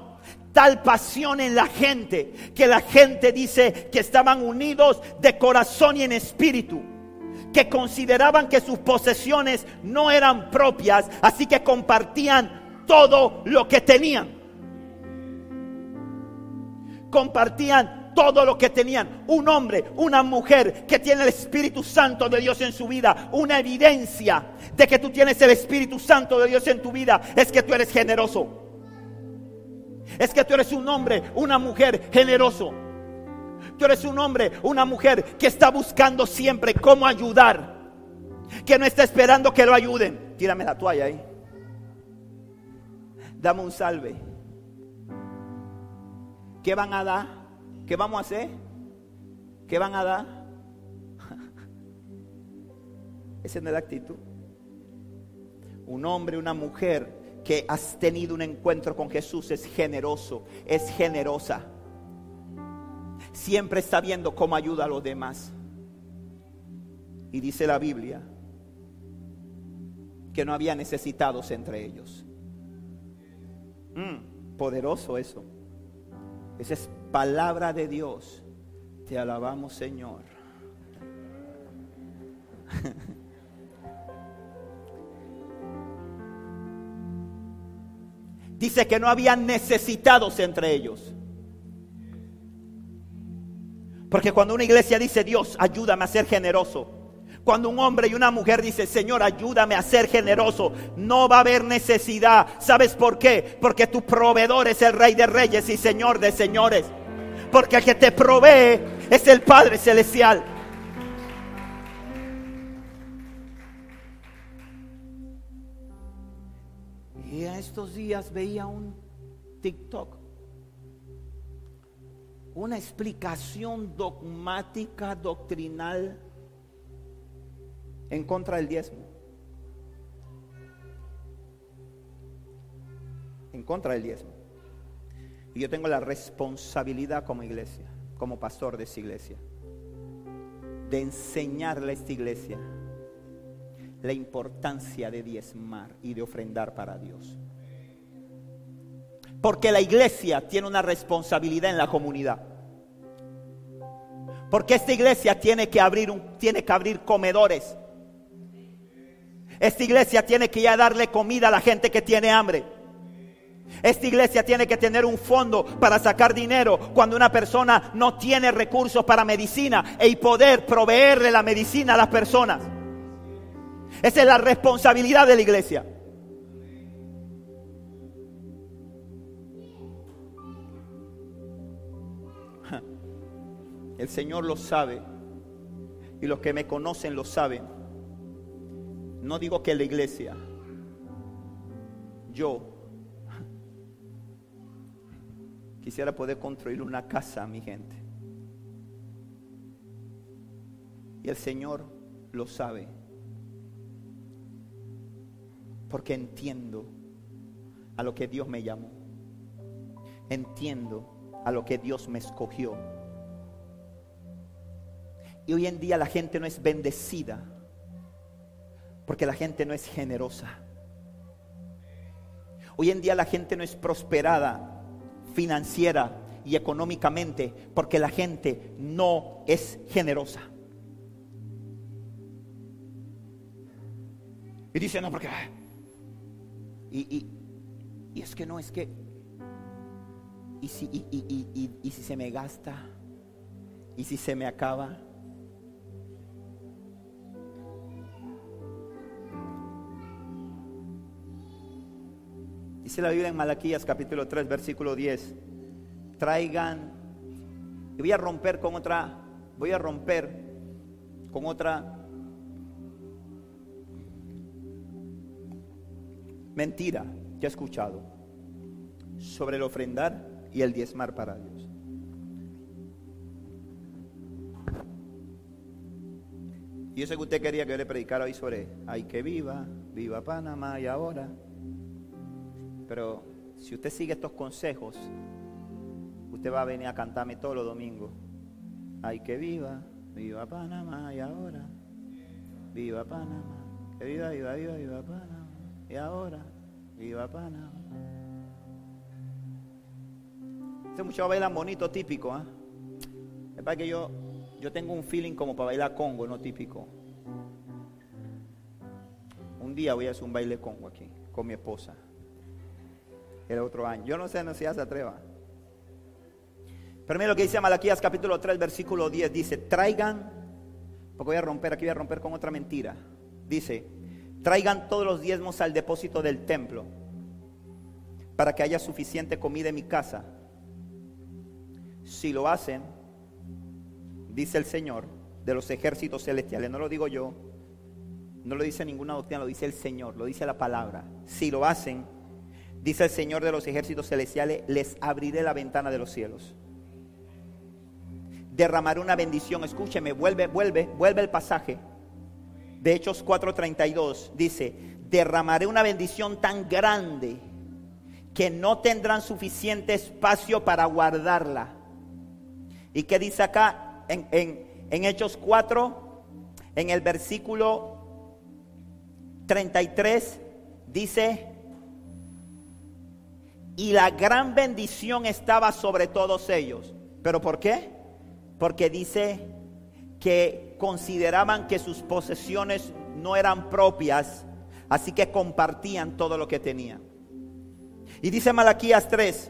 tal pasión en la gente que la gente dice que estaban unidos de corazón y en espíritu que consideraban que sus posesiones no eran propias, así que compartían todo lo que tenían. Compartían todo lo que tenían. Un hombre, una mujer que tiene el Espíritu Santo de Dios en su vida. Una evidencia de que tú tienes el Espíritu Santo de Dios en tu vida es que tú eres generoso. Es que tú eres un hombre, una mujer generoso. Tú eres un hombre, una mujer que está buscando siempre cómo ayudar. Que no está esperando que lo ayuden. Tírame la toalla ahí. Dame un salve. ¿Qué van a dar? ¿Qué vamos a hacer? ¿Qué van a dar? Esa no es la actitud. Un hombre, una mujer que has tenido un encuentro con Jesús es generoso, es generosa. Siempre está viendo cómo ayuda a los demás. Y dice la Biblia que no había necesitados entre ellos. Mm, poderoso eso. Esa es palabra de Dios. Te alabamos, Señor. Dice que no había necesitados entre ellos. Porque cuando una iglesia dice, Dios, ayúdame a ser generoso, cuando un hombre y una mujer dice, Señor, ayúdame a ser generoso, no va a haber necesidad. ¿Sabes por qué? Porque tu proveedor es el Rey de Reyes y Señor de Señores. Porque el que te provee es el Padre Celestial. Y en estos días veía un TikTok, una explicación dogmática, doctrinal en contra del diezmo. En contra del diezmo. Yo tengo la responsabilidad como iglesia, como pastor de esta iglesia, de enseñarle a esta iglesia la importancia de diezmar y de ofrendar para Dios. Porque la iglesia tiene una responsabilidad en la comunidad. Porque esta iglesia tiene que abrir, un, tiene que abrir comedores esta iglesia tiene que ya darle comida a la gente que tiene hambre. Esta iglesia tiene que tener un fondo para sacar dinero cuando una persona no tiene recursos para medicina y poder proveerle la medicina a las personas. Esa es la responsabilidad de la iglesia. El Señor lo sabe y los que me conocen lo saben. No digo que la iglesia, yo quisiera poder construir una casa mi gente. Y el Señor lo sabe. Porque entiendo a lo que Dios me llamó. Entiendo a lo que Dios me escogió. Y hoy en día la gente no es bendecida porque la gente no es generosa. Hoy en día la gente no es prosperada financiera y económicamente porque la gente no es generosa. Y dice, no, porque... Y, y, es que no, es que... Y si, y si se me gasta, y si se me acaba. Dice la Biblia en Malaquías capítulo 3, versículo 10. Traigan, y voy a romper con otra, voy a romper con otra mentira que he escuchado sobre el ofrendar y el diezmar para Dios. Y yo sé que usted quería que yo le predicara hoy sobre, ay que viva, viva Panamá y ahora. Pero si usted sigue estos consejos, usted va a venir a cantarme todos los domingos. Ay que viva, viva Panamá y ahora. Viva Panamá. Que viva, viva, viva, viva Panamá. Y ahora, viva Panamá. Este muchacho baila bonito, típico. ¿eh? Es para que yo, yo tengo un feeling como para bailar congo, no típico. Un día voy a hacer un baile congo aquí con mi esposa el otro año. Yo no sé no si ya se atreva. Pero mira lo que dice Malaquías capítulo 3, versículo 10. Dice, traigan, porque voy a romper, aquí voy a romper con otra mentira. Dice, traigan todos los diezmos al depósito del templo para que haya suficiente comida en mi casa. Si lo hacen, dice el Señor de los ejércitos celestiales, no lo digo yo, no lo dice ninguna doctrina, lo dice el Señor, lo dice la palabra. Si lo hacen, Dice el Señor de los ejércitos celestiales, les abriré la ventana de los cielos. Derramaré una bendición. Escúcheme, vuelve, vuelve, vuelve el pasaje. De Hechos 4:32 dice, derramaré una bendición tan grande que no tendrán suficiente espacio para guardarla. ¿Y qué dice acá en, en Hechos 4? En el versículo 33 dice, y la gran bendición estaba sobre todos ellos. ¿Pero por qué? Porque dice que consideraban que sus posesiones no eran propias, así que compartían todo lo que tenían. Y dice Malaquías 3,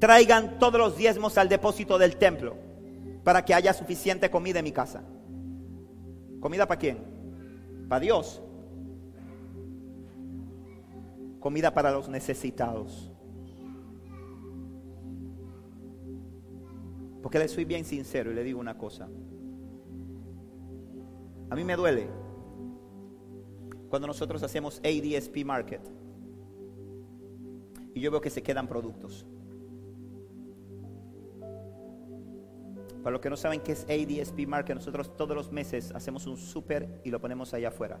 traigan todos los diezmos al depósito del templo para que haya suficiente comida en mi casa. ¿Comida para quién? Para Dios. Comida para los necesitados. Porque le soy bien sincero y le digo una cosa. A mí me duele cuando nosotros hacemos ADSP Market y yo veo que se quedan productos. Para los que no saben qué es ADSP Market, nosotros todos los meses hacemos un súper y lo ponemos allá afuera.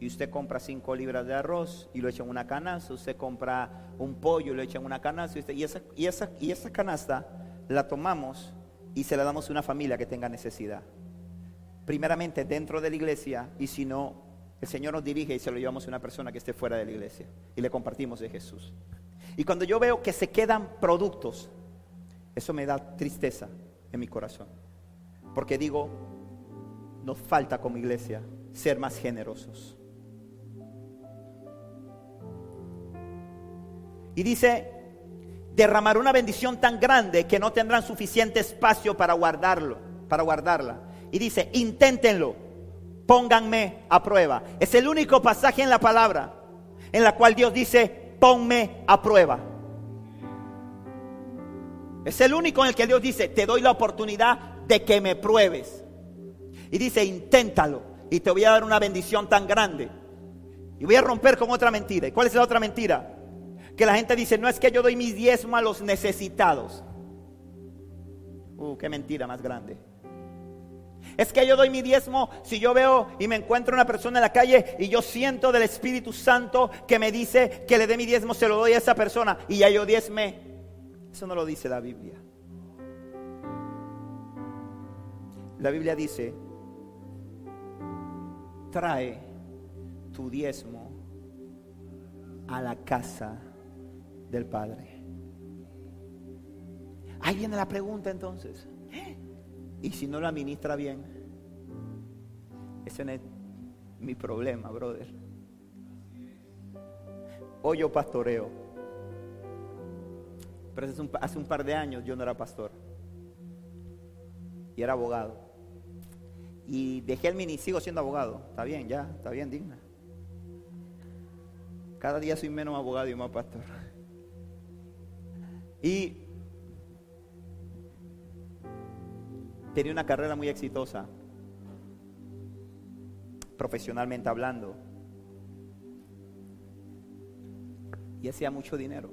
Y usted compra 5 libras de arroz y lo echa en una canasta. Usted compra un pollo y lo echa en una canasta. Y, esa, y, esa, y esa canasta la tomamos y se la damos a una familia que tenga necesidad. Primeramente dentro de la iglesia y si no, el Señor nos dirige y se lo llevamos a una persona que esté fuera de la iglesia y le compartimos de Jesús. Y cuando yo veo que se quedan productos, eso me da tristeza en mi corazón. Porque digo, nos falta como iglesia ser más generosos. Y dice derramar una bendición tan grande que no tendrán suficiente espacio para guardarlo, para guardarla. Y dice, inténtenlo, pónganme a prueba. Es el único pasaje en la palabra en la cual Dios dice, ponme a prueba. Es el único en el que Dios dice, te doy la oportunidad de que me pruebes. Y dice, inténtalo y te voy a dar una bendición tan grande. Y voy a romper con otra mentira. ¿Y cuál es la otra mentira? Que la gente dice, no es que yo doy mis diezmo a los necesitados. Uh, qué mentira más grande. Es que yo doy mi diezmo si yo veo y me encuentro una persona en la calle y yo siento del Espíritu Santo que me dice que le dé mi diezmo, se lo doy a esa persona y ya yo diezme. Eso no lo dice la Biblia. La Biblia dice, trae tu diezmo a la casa del Padre. Ahí viene la pregunta entonces. ¿Y si no la administra bien? Ese no es mi problema, brother. Hoy yo pastoreo. Pero hace un, hace un par de años yo no era pastor. Y era abogado. Y dejé el mini, sigo siendo abogado. Está bien, ya, está bien, digna. Cada día soy menos abogado y más pastor. Y tenía una carrera muy exitosa, profesionalmente hablando. Y hacía mucho dinero.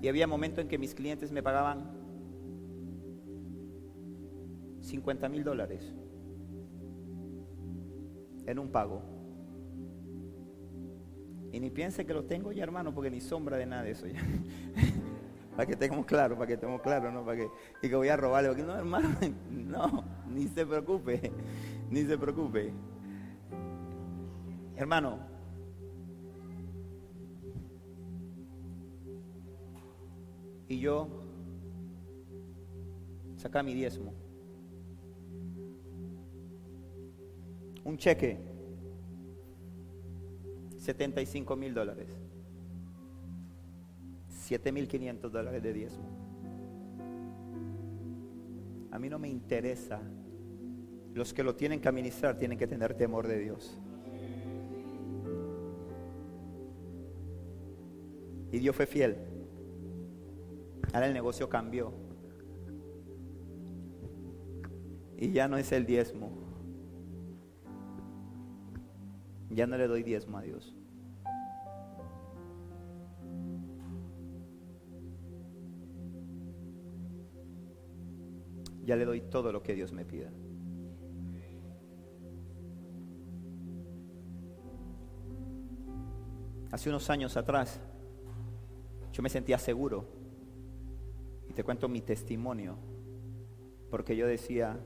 Y había momentos en que mis clientes me pagaban 50 mil dólares en un pago. Y ni piense que lo tengo ya, hermano, porque ni sombra de nada de eso ya. para que tengamos claro, para que estemos claros, ¿no? Para que, y que voy a robarle, porque no, hermano, no, ni se preocupe, ni se preocupe. Hermano, y yo saca mi diezmo. Un cheque, 75 mil dólares. 7.500 dólares de diezmo. A mí no me interesa. Los que lo tienen que administrar tienen que tener temor de Dios. Y Dios fue fiel. Ahora el negocio cambió. Y ya no es el diezmo. Ya no le doy diezmo a Dios. ya le doy todo lo que Dios me pida. Hace unos años atrás, yo me sentía seguro. Y te cuento mi testimonio. Porque yo decía,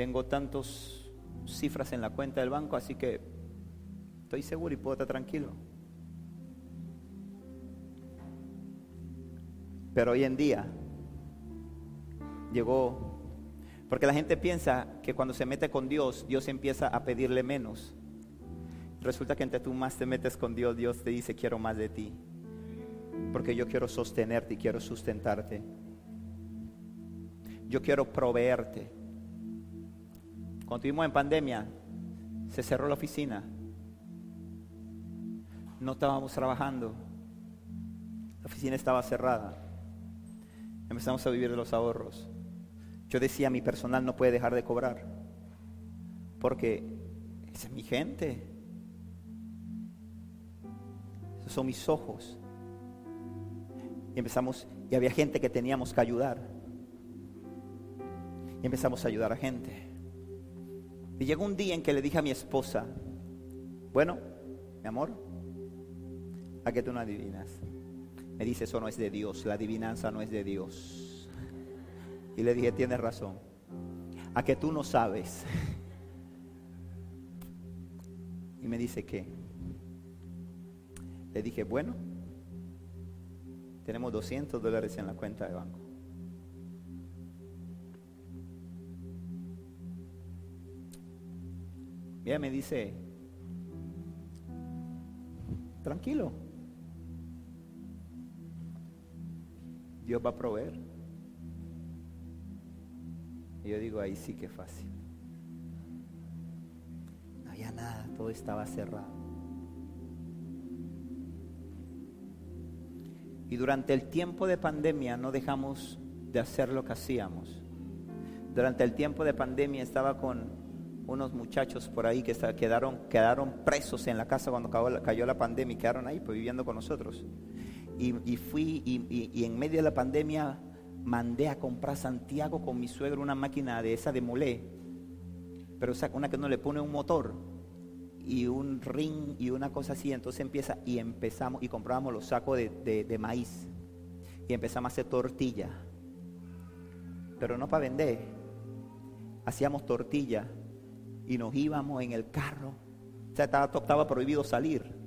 tengo tantas cifras en la cuenta del banco, así que estoy seguro y puedo estar tranquilo. Pero hoy en día llegó, porque la gente piensa que cuando se mete con Dios, Dios empieza a pedirle menos. Resulta que entre tú más te metes con Dios, Dios te dice, quiero más de ti. Porque yo quiero sostenerte y quiero sustentarte. Yo quiero proveerte. Cuando estuvimos en pandemia, se cerró la oficina. No estábamos trabajando. La oficina estaba cerrada. Empezamos a vivir de los ahorros. Yo decía, mi personal no puede dejar de cobrar. Porque esa es mi gente. Esos son mis ojos. Y empezamos, y había gente que teníamos que ayudar. Y empezamos a ayudar a gente. Y llegó un día en que le dije a mi esposa, bueno, mi amor, a que tú no adivinas. Me dice, eso no es de Dios, la adivinanza no es de Dios. Y le dije, tienes razón. A que tú no sabes. Y me dice, ¿qué? Le dije, bueno, tenemos 200 dólares en la cuenta de banco. Ella me dice, tranquilo, Dios va a proveer. Y yo digo, ahí sí que fácil. No había nada, todo estaba cerrado. Y durante el tiempo de pandemia no dejamos de hacer lo que hacíamos. Durante el tiempo de pandemia estaba con unos muchachos por ahí que quedaron, quedaron presos en la casa cuando cayó la pandemia y quedaron ahí pues, viviendo con nosotros. Y, fui y, en medio de la pandemia mandé a comprar Santiago con mi suegro una máquina de esa de molé, pero una que no le pone un motor y un ring y una cosa así, entonces empieza y empezamos y comprábamos los sacos de, de maíz y empezamos a hacer tortilla, pero no para vender, hacíamos tortilla y nos íbamos en el carro, o sea, estaba, estaba prohibido salir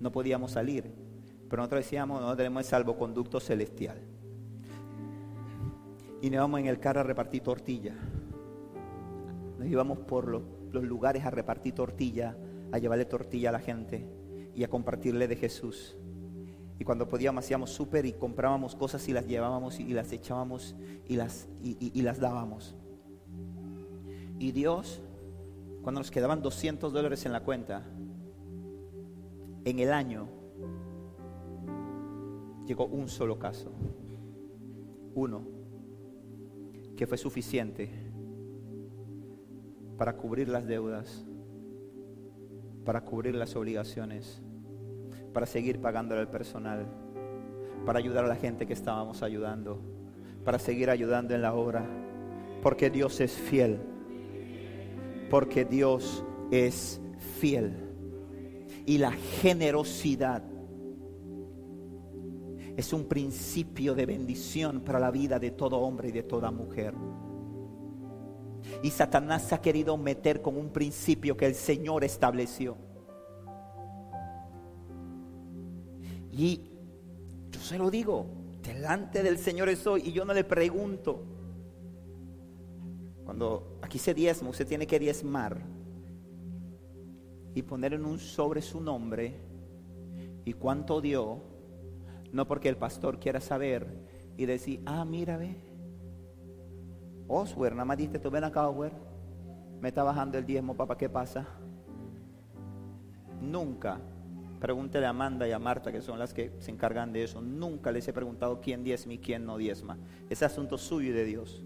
no podíamos salir. Pero nosotros decíamos, no tenemos el salvoconducto celestial. Y nos íbamos en el carro a repartir tortilla. Nos íbamos por los, los lugares a repartir tortilla, a llevarle tortilla a la gente y a compartirle de Jesús. Y cuando podíamos hacíamos súper y comprábamos cosas y las llevábamos y, las echábamos y las, y, las dábamos. Y Dios, cuando nos quedaban 200 dólares en la cuenta, en el año llegó un solo caso. Uno, que fue suficiente para cubrir las deudas, para cubrir las obligaciones para seguir pagándole al personal, para ayudar a la gente que estábamos ayudando, para seguir ayudando en la obra, porque Dios es fiel, porque Dios es fiel. Y la generosidad es un principio de bendición para la vida de todo hombre y de toda mujer. Y Satanás ha querido meter con un principio que el Señor estableció. Y yo se lo digo, delante del Señor estoy y yo no le pregunto. Cuando aquí se diezma, usted tiene que diezmar y poner en un sobre su nombre y cuánto dio, no porque el pastor quiera saber y decir, ah, mira, ve, Oswer, nada más diste, tú ven acá, Oswer, me está bajando el diezmo, papá, ¿qué pasa? Nunca Pregúntele a Amanda y a Marta, que son las que se encargan de eso. Nunca les he preguntado quién diezma y quién no diezma. Ese asunto suyo y de Dios.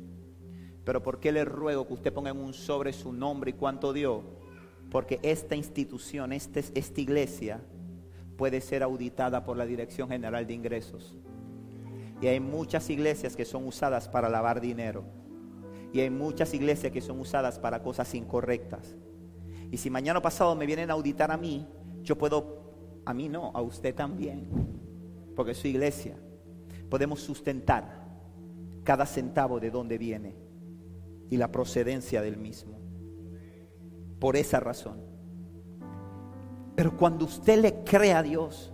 Pero ¿por qué le ruego que usted ponga en un sobre su nombre y cuánto dio? Porque esta institución, este, esta iglesia, puede ser auditada por la Dirección General de Ingresos. Y hay muchas iglesias que son usadas para lavar dinero. Y hay muchas iglesias que son usadas para cosas incorrectas. Y si mañana pasado me vienen a auditar a mí, yo puedo a mí no, a usted también, porque es su iglesia. Podemos sustentar cada centavo de dónde viene y la procedencia del mismo. Por esa razón. Pero cuando usted le cree a Dios,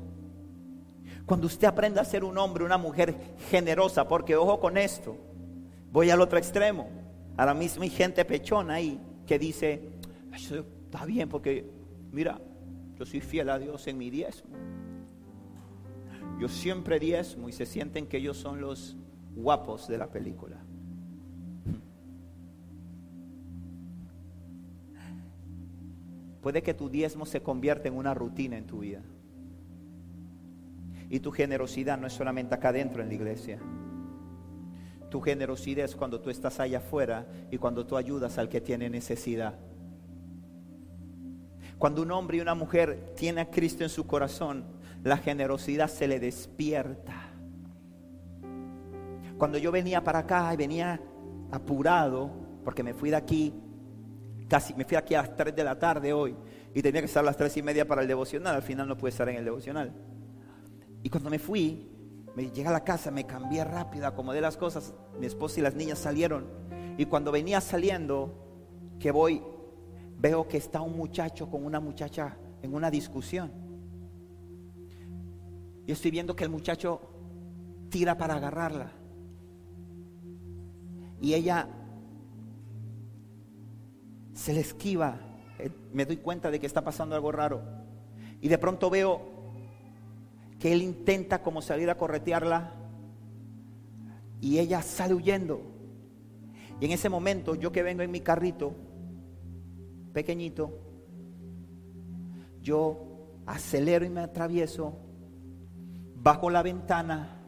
cuando usted aprenda a ser un hombre, una mujer generosa, porque ojo con esto, voy al otro extremo. Ahora mismo hay gente pechona ahí que dice, está bien porque, mira, yo soy fiel a Dios en mi diezmo. Yo siempre diezmo y se sienten que ellos son los guapos de la película. Puede que tu diezmo se convierta en una rutina en tu vida. Y tu generosidad no es solamente acá adentro en la iglesia. Tu generosidad es cuando tú estás allá afuera y cuando tú ayudas al que tiene necesidad. Cuando un hombre y una mujer tiene a Cristo en su corazón, la generosidad se le despierta. Cuando yo venía para acá y venía apurado, porque me fui de aquí, casi me fui aquí a las 3 de la tarde hoy y tenía que estar a las 3 y media para el devocional, al final no pude estar en el devocional. Y cuando me fui, me llegué a la casa, me cambié rápido, acomodé las cosas, mi esposa y las niñas salieron. Y cuando venía saliendo, que voy veo que está un muchacho con una muchacha en una discusión. Y estoy viendo que el muchacho tira para agarrarla. Y ella se le esquiva. Eh, me doy cuenta de que está pasando algo raro. Y de pronto veo que él intenta como salir a corretearla. Y ella sale huyendo. Y en ese momento, yo que vengo en mi carrito, pequeñito, yo acelero y me atravieso, bajo la ventana,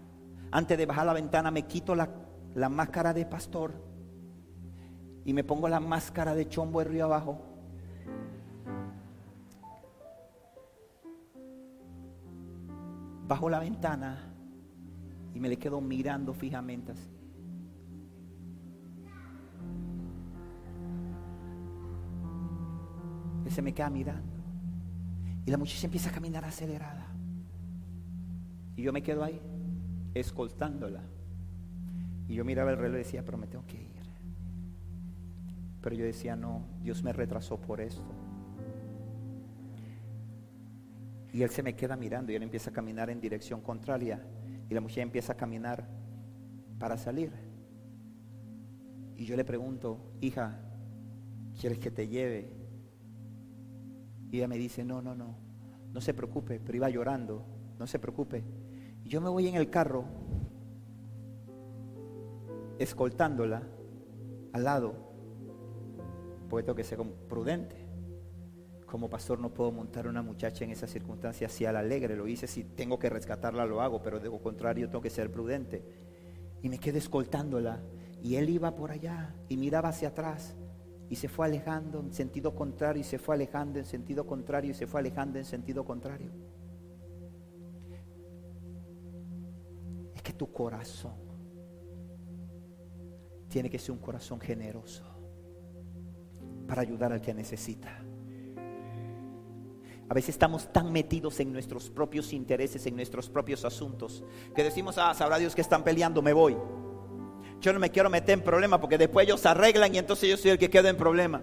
antes de bajar la ventana me quito la, la máscara de pastor y me pongo la máscara de chombo de río abajo. Bajo la ventana y me le quedo mirando fijamente así. se me queda mirando. Y la muchacha empieza a caminar acelerada. Y yo me quedo ahí, escoltándola. Y yo miraba el reloj y decía, pero me tengo que ir. Pero yo decía, no, Dios me retrasó por esto. Y él se me queda mirando y él empieza a caminar en dirección contraria. Y la mujer empieza a caminar para salir. Y yo le pregunto, hija, ¿quieres que te lleve? Y ella me dice, no, no, no, no se preocupe, pero iba llorando, no se preocupe. Y yo me voy en el carro, escoltándola al lado, tengo que ser prudente. Como pastor no puedo montar una muchacha en esa circunstancia así al alegre. Lo hice, si tengo que rescatarla lo hago, pero de lo contrario tengo que ser prudente. Y me quedé escoltándola. Y él iba por allá y miraba hacia atrás y se fue alejando en sentido contrario y se fue alejando en sentido contrario y se fue alejando en sentido contrario. Es que tu corazón tiene que ser un corazón generoso para ayudar al que necesita. A veces estamos tan metidos en nuestros propios intereses, en nuestros propios asuntos, que decimos, ah, sabrá Dios que están peleando, me voy. Yo no me quiero meter en problemas porque después ellos arreglan y entonces yo soy el que queda en problema.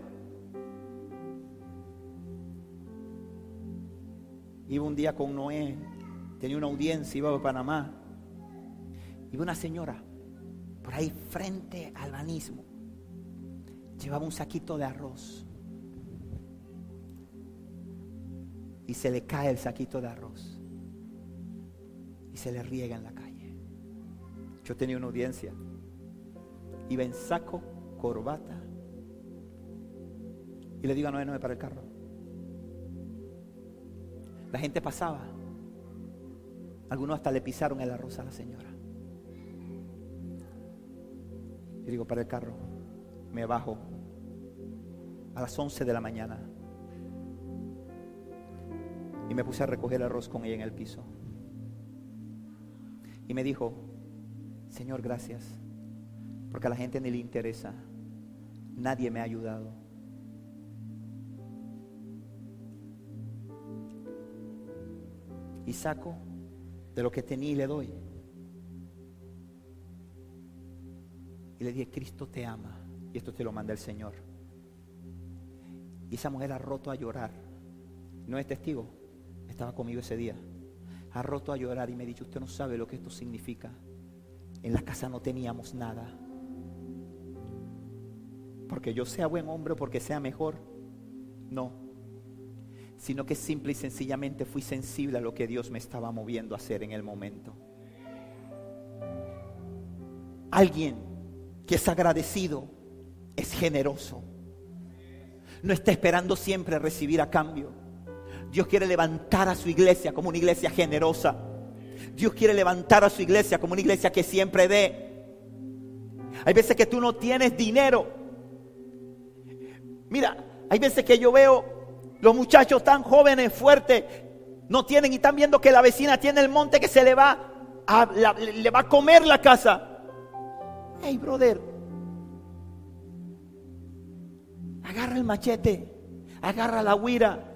Iba un día con Noé, tenía una audiencia, iba a Panamá. Iba una señora por ahí frente al banismo. Llevaba un saquito de arroz. y se le cae el saquito de arroz y se le riega en la calle. Yo tenía una audiencia, iba en saco, corbata y le digo a Noé, no para el carro. La gente pasaba, algunos hasta le pisaron el arroz a la señora. Y digo, para el carro, me bajo a las 11 de la mañana y me puse a recoger arroz con ella en el piso. Y me dijo, Señor, gracias, porque a la gente ni le interesa. Nadie me ha ayudado. Y saco de lo que tenía y le doy. Y le dije, Cristo te ama. Esto te lo manda el Señor. Y esa mujer ha roto a llorar. No es testigo estaba conmigo ese día, ha roto a llorar y me ha dicho, usted no sabe lo que esto significa. En la casa no teníamos nada. Porque yo sea buen hombre o porque sea mejor. No. Sino que simple y sencillamente fui sensible a lo que Dios me estaba moviendo a hacer en el momento. Alguien que es agradecido es generoso. No está esperando siempre recibir a cambio. Dios quiere levantar a su iglesia como una iglesia generosa. Dios quiere levantar a su iglesia como una iglesia que siempre dé. Hay veces que tú no tienes dinero. Mira, hay veces que yo veo los muchachos tan jóvenes, fuertes, no tienen y están viendo que la vecina tiene el monte que se le va a, le va a comer la casa. Hey, brother, agarra el machete, agarra la huira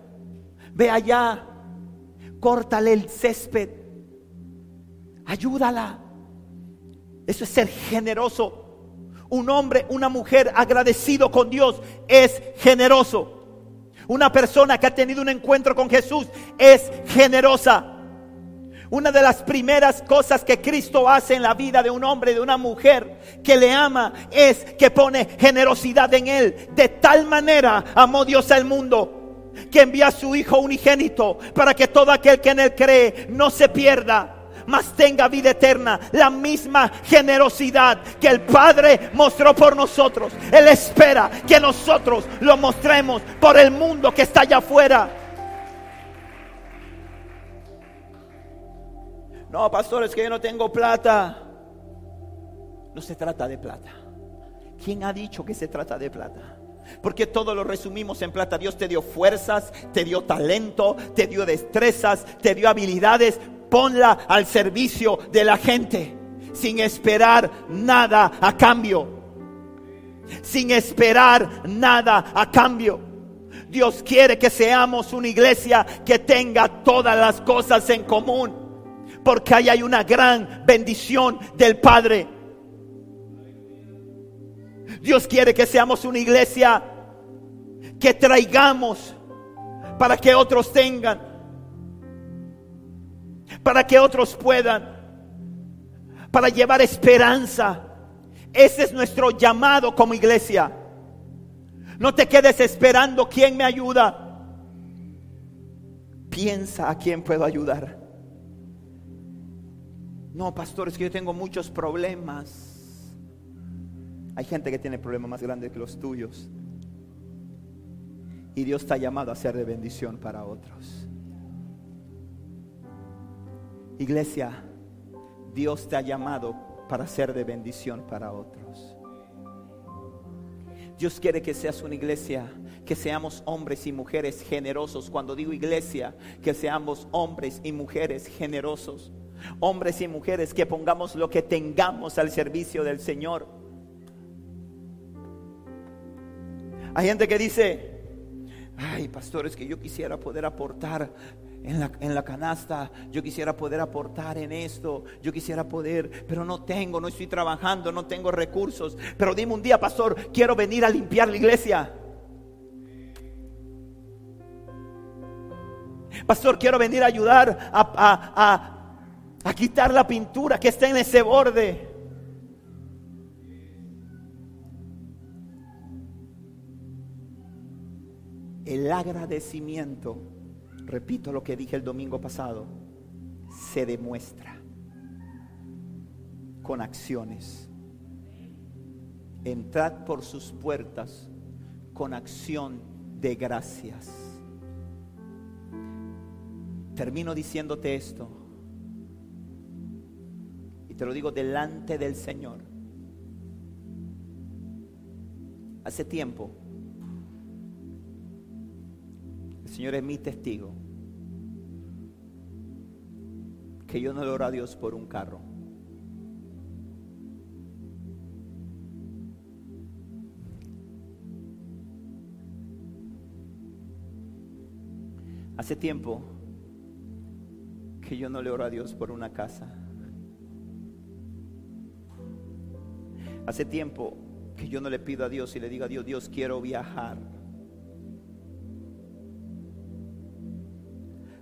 Ve allá, córtale el césped, ayúdala. Eso es ser generoso. Un hombre, una mujer agradecido con Dios es generoso. Una persona que ha tenido un encuentro con Jesús es generosa. Una de las primeras cosas que Cristo hace en la vida de un hombre, de una mujer que le ama, es que pone generosidad en él. De tal manera amó Dios al mundo que envía a su Hijo unigénito para que todo aquel que en él cree no se pierda, mas tenga vida eterna. La misma generosidad que el Padre mostró por nosotros. Él espera que nosotros lo mostremos por el mundo que está allá afuera. No, pastor, es que yo no tengo plata. No se trata de plata. ¿Quién ha dicho que se trata de plata? Porque todo lo resumimos en plata. Dios te dio fuerzas, te dio talento, te dio destrezas, te dio habilidades. Ponla al servicio de la gente sin esperar nada a cambio. Sin esperar nada a cambio. Dios quiere que seamos una iglesia que tenga todas las cosas en común. Porque ahí hay una gran bendición del Padre Dios quiere que seamos una iglesia que traigamos para que otros tengan. para que otros puedan, para llevar esperanza. Ese es nuestro llamado como iglesia. No te quedes esperando quién me ayuda. Piensa a quién puedo ayudar. No, pastor, es que yo tengo muchos problemas. Hay gente que tiene problemas más grandes que los tuyos. Y Dios está llamado a ser de bendición para otros. Iglesia, Dios te ha llamado para ser de bendición para otros. Dios quiere que seas una iglesia, que seamos hombres y mujeres generosos. Cuando digo iglesia, que seamos hombres y mujeres generosos. Hombres y mujeres que pongamos lo que tengamos al servicio del Señor. Hay gente que dice, ay, pastores, que yo quisiera poder aportar en la, en la, canasta, yo quisiera poder aportar en esto, yo quisiera poder, pero no tengo, no estoy trabajando, no tengo recursos. Pero dime un día, pastor, quiero venir a limpiar la iglesia. Pastor, quiero venir a ayudar a, a, a, a quitar la pintura que está en ese borde. el agradecimiento, repito lo que dije el domingo pasado, se demuestra con acciones. Entrad por sus puertas con acción de gracias. Termino diciéndote esto. Te lo digo delante del Señor. Hace tiempo Señor es mi testigo que yo no le oro a Dios por un carro. Hace tiempo que yo no le oro a Dios por una casa. Hace tiempo que yo no le pido a Dios y le digo a Dios, Dios quiero viajar.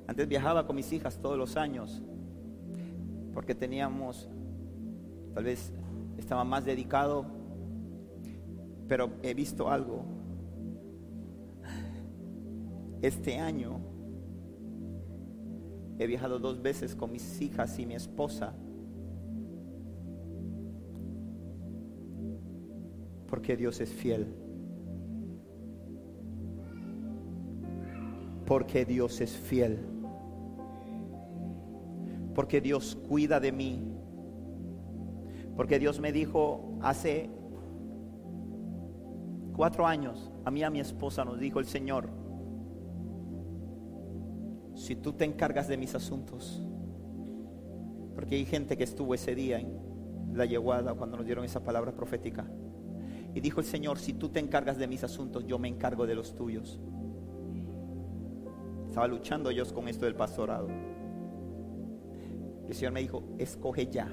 Antes viajaba con mis hijas todos los años porque teníamos, tal vez estaba más dedicado, pero he visto algo. Este año he viajado dos veces con mis hijas y mi esposa. Porque Dios es fiel. Porque Dios es fiel porque Dios cuida de mí. Porque Dios me dijo hace cuatro años, a mí a mi esposa nos dijo el Señor, si tú te encargas de mis asuntos, porque hay gente que estuvo ese día en la yeguada cuando nos dieron esa palabra profética. Y dijo el Señor, si tú te encargas de mis asuntos, yo me encargo de los tuyos. Estaba luchando yo con esto del pastorado el Señor me dijo, escoge ya.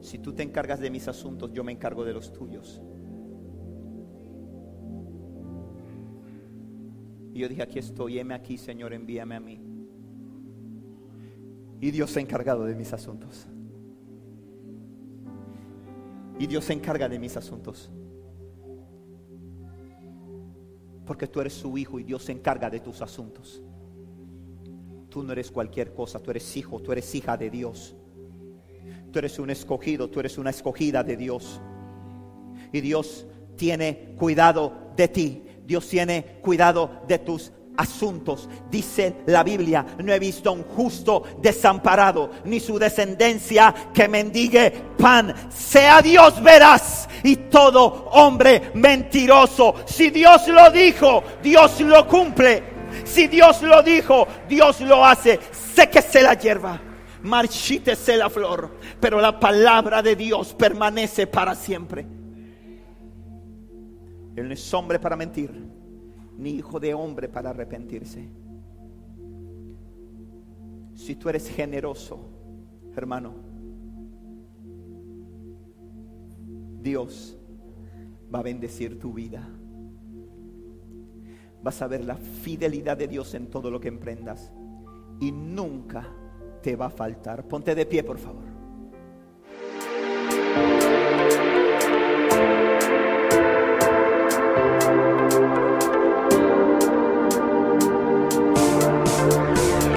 Si tú te encargas de mis asuntos, yo me encargo de los tuyos. Y yo dije, aquí estoy, heme aquí, Señor, envíame a mí. Y Dios se ha encargado de mis asuntos. Y Dios se encarga de mis asuntos. Porque tú eres su hijo y Dios se encarga de tus asuntos. Tú no eres cualquier cosa, tú eres hijo, tú eres hija de Dios. Tú eres un escogido, tú eres una escogida de Dios. Y Dios tiene cuidado de ti. Dios tiene cuidado de tus asuntos. Dice la Biblia, no he visto un justo desamparado, ni su descendencia que mendigue pan. Sea Dios verás y todo hombre mentiroso. Si Dios lo dijo, Dios lo cumple. Si Dios lo dijo, Dios lo hace. Séquese la hierba, marchítese la flor, pero la palabra de Dios permanece para siempre. Él no es hombre para mentir, ni hijo de hombre para arrepentirse. Si tú eres generoso, hermano, Dios va a bendecir tu vida vas a ver la fidelidad de Dios en todo lo que emprendas. y nunca te va a faltar. Ponte de pie, por favor.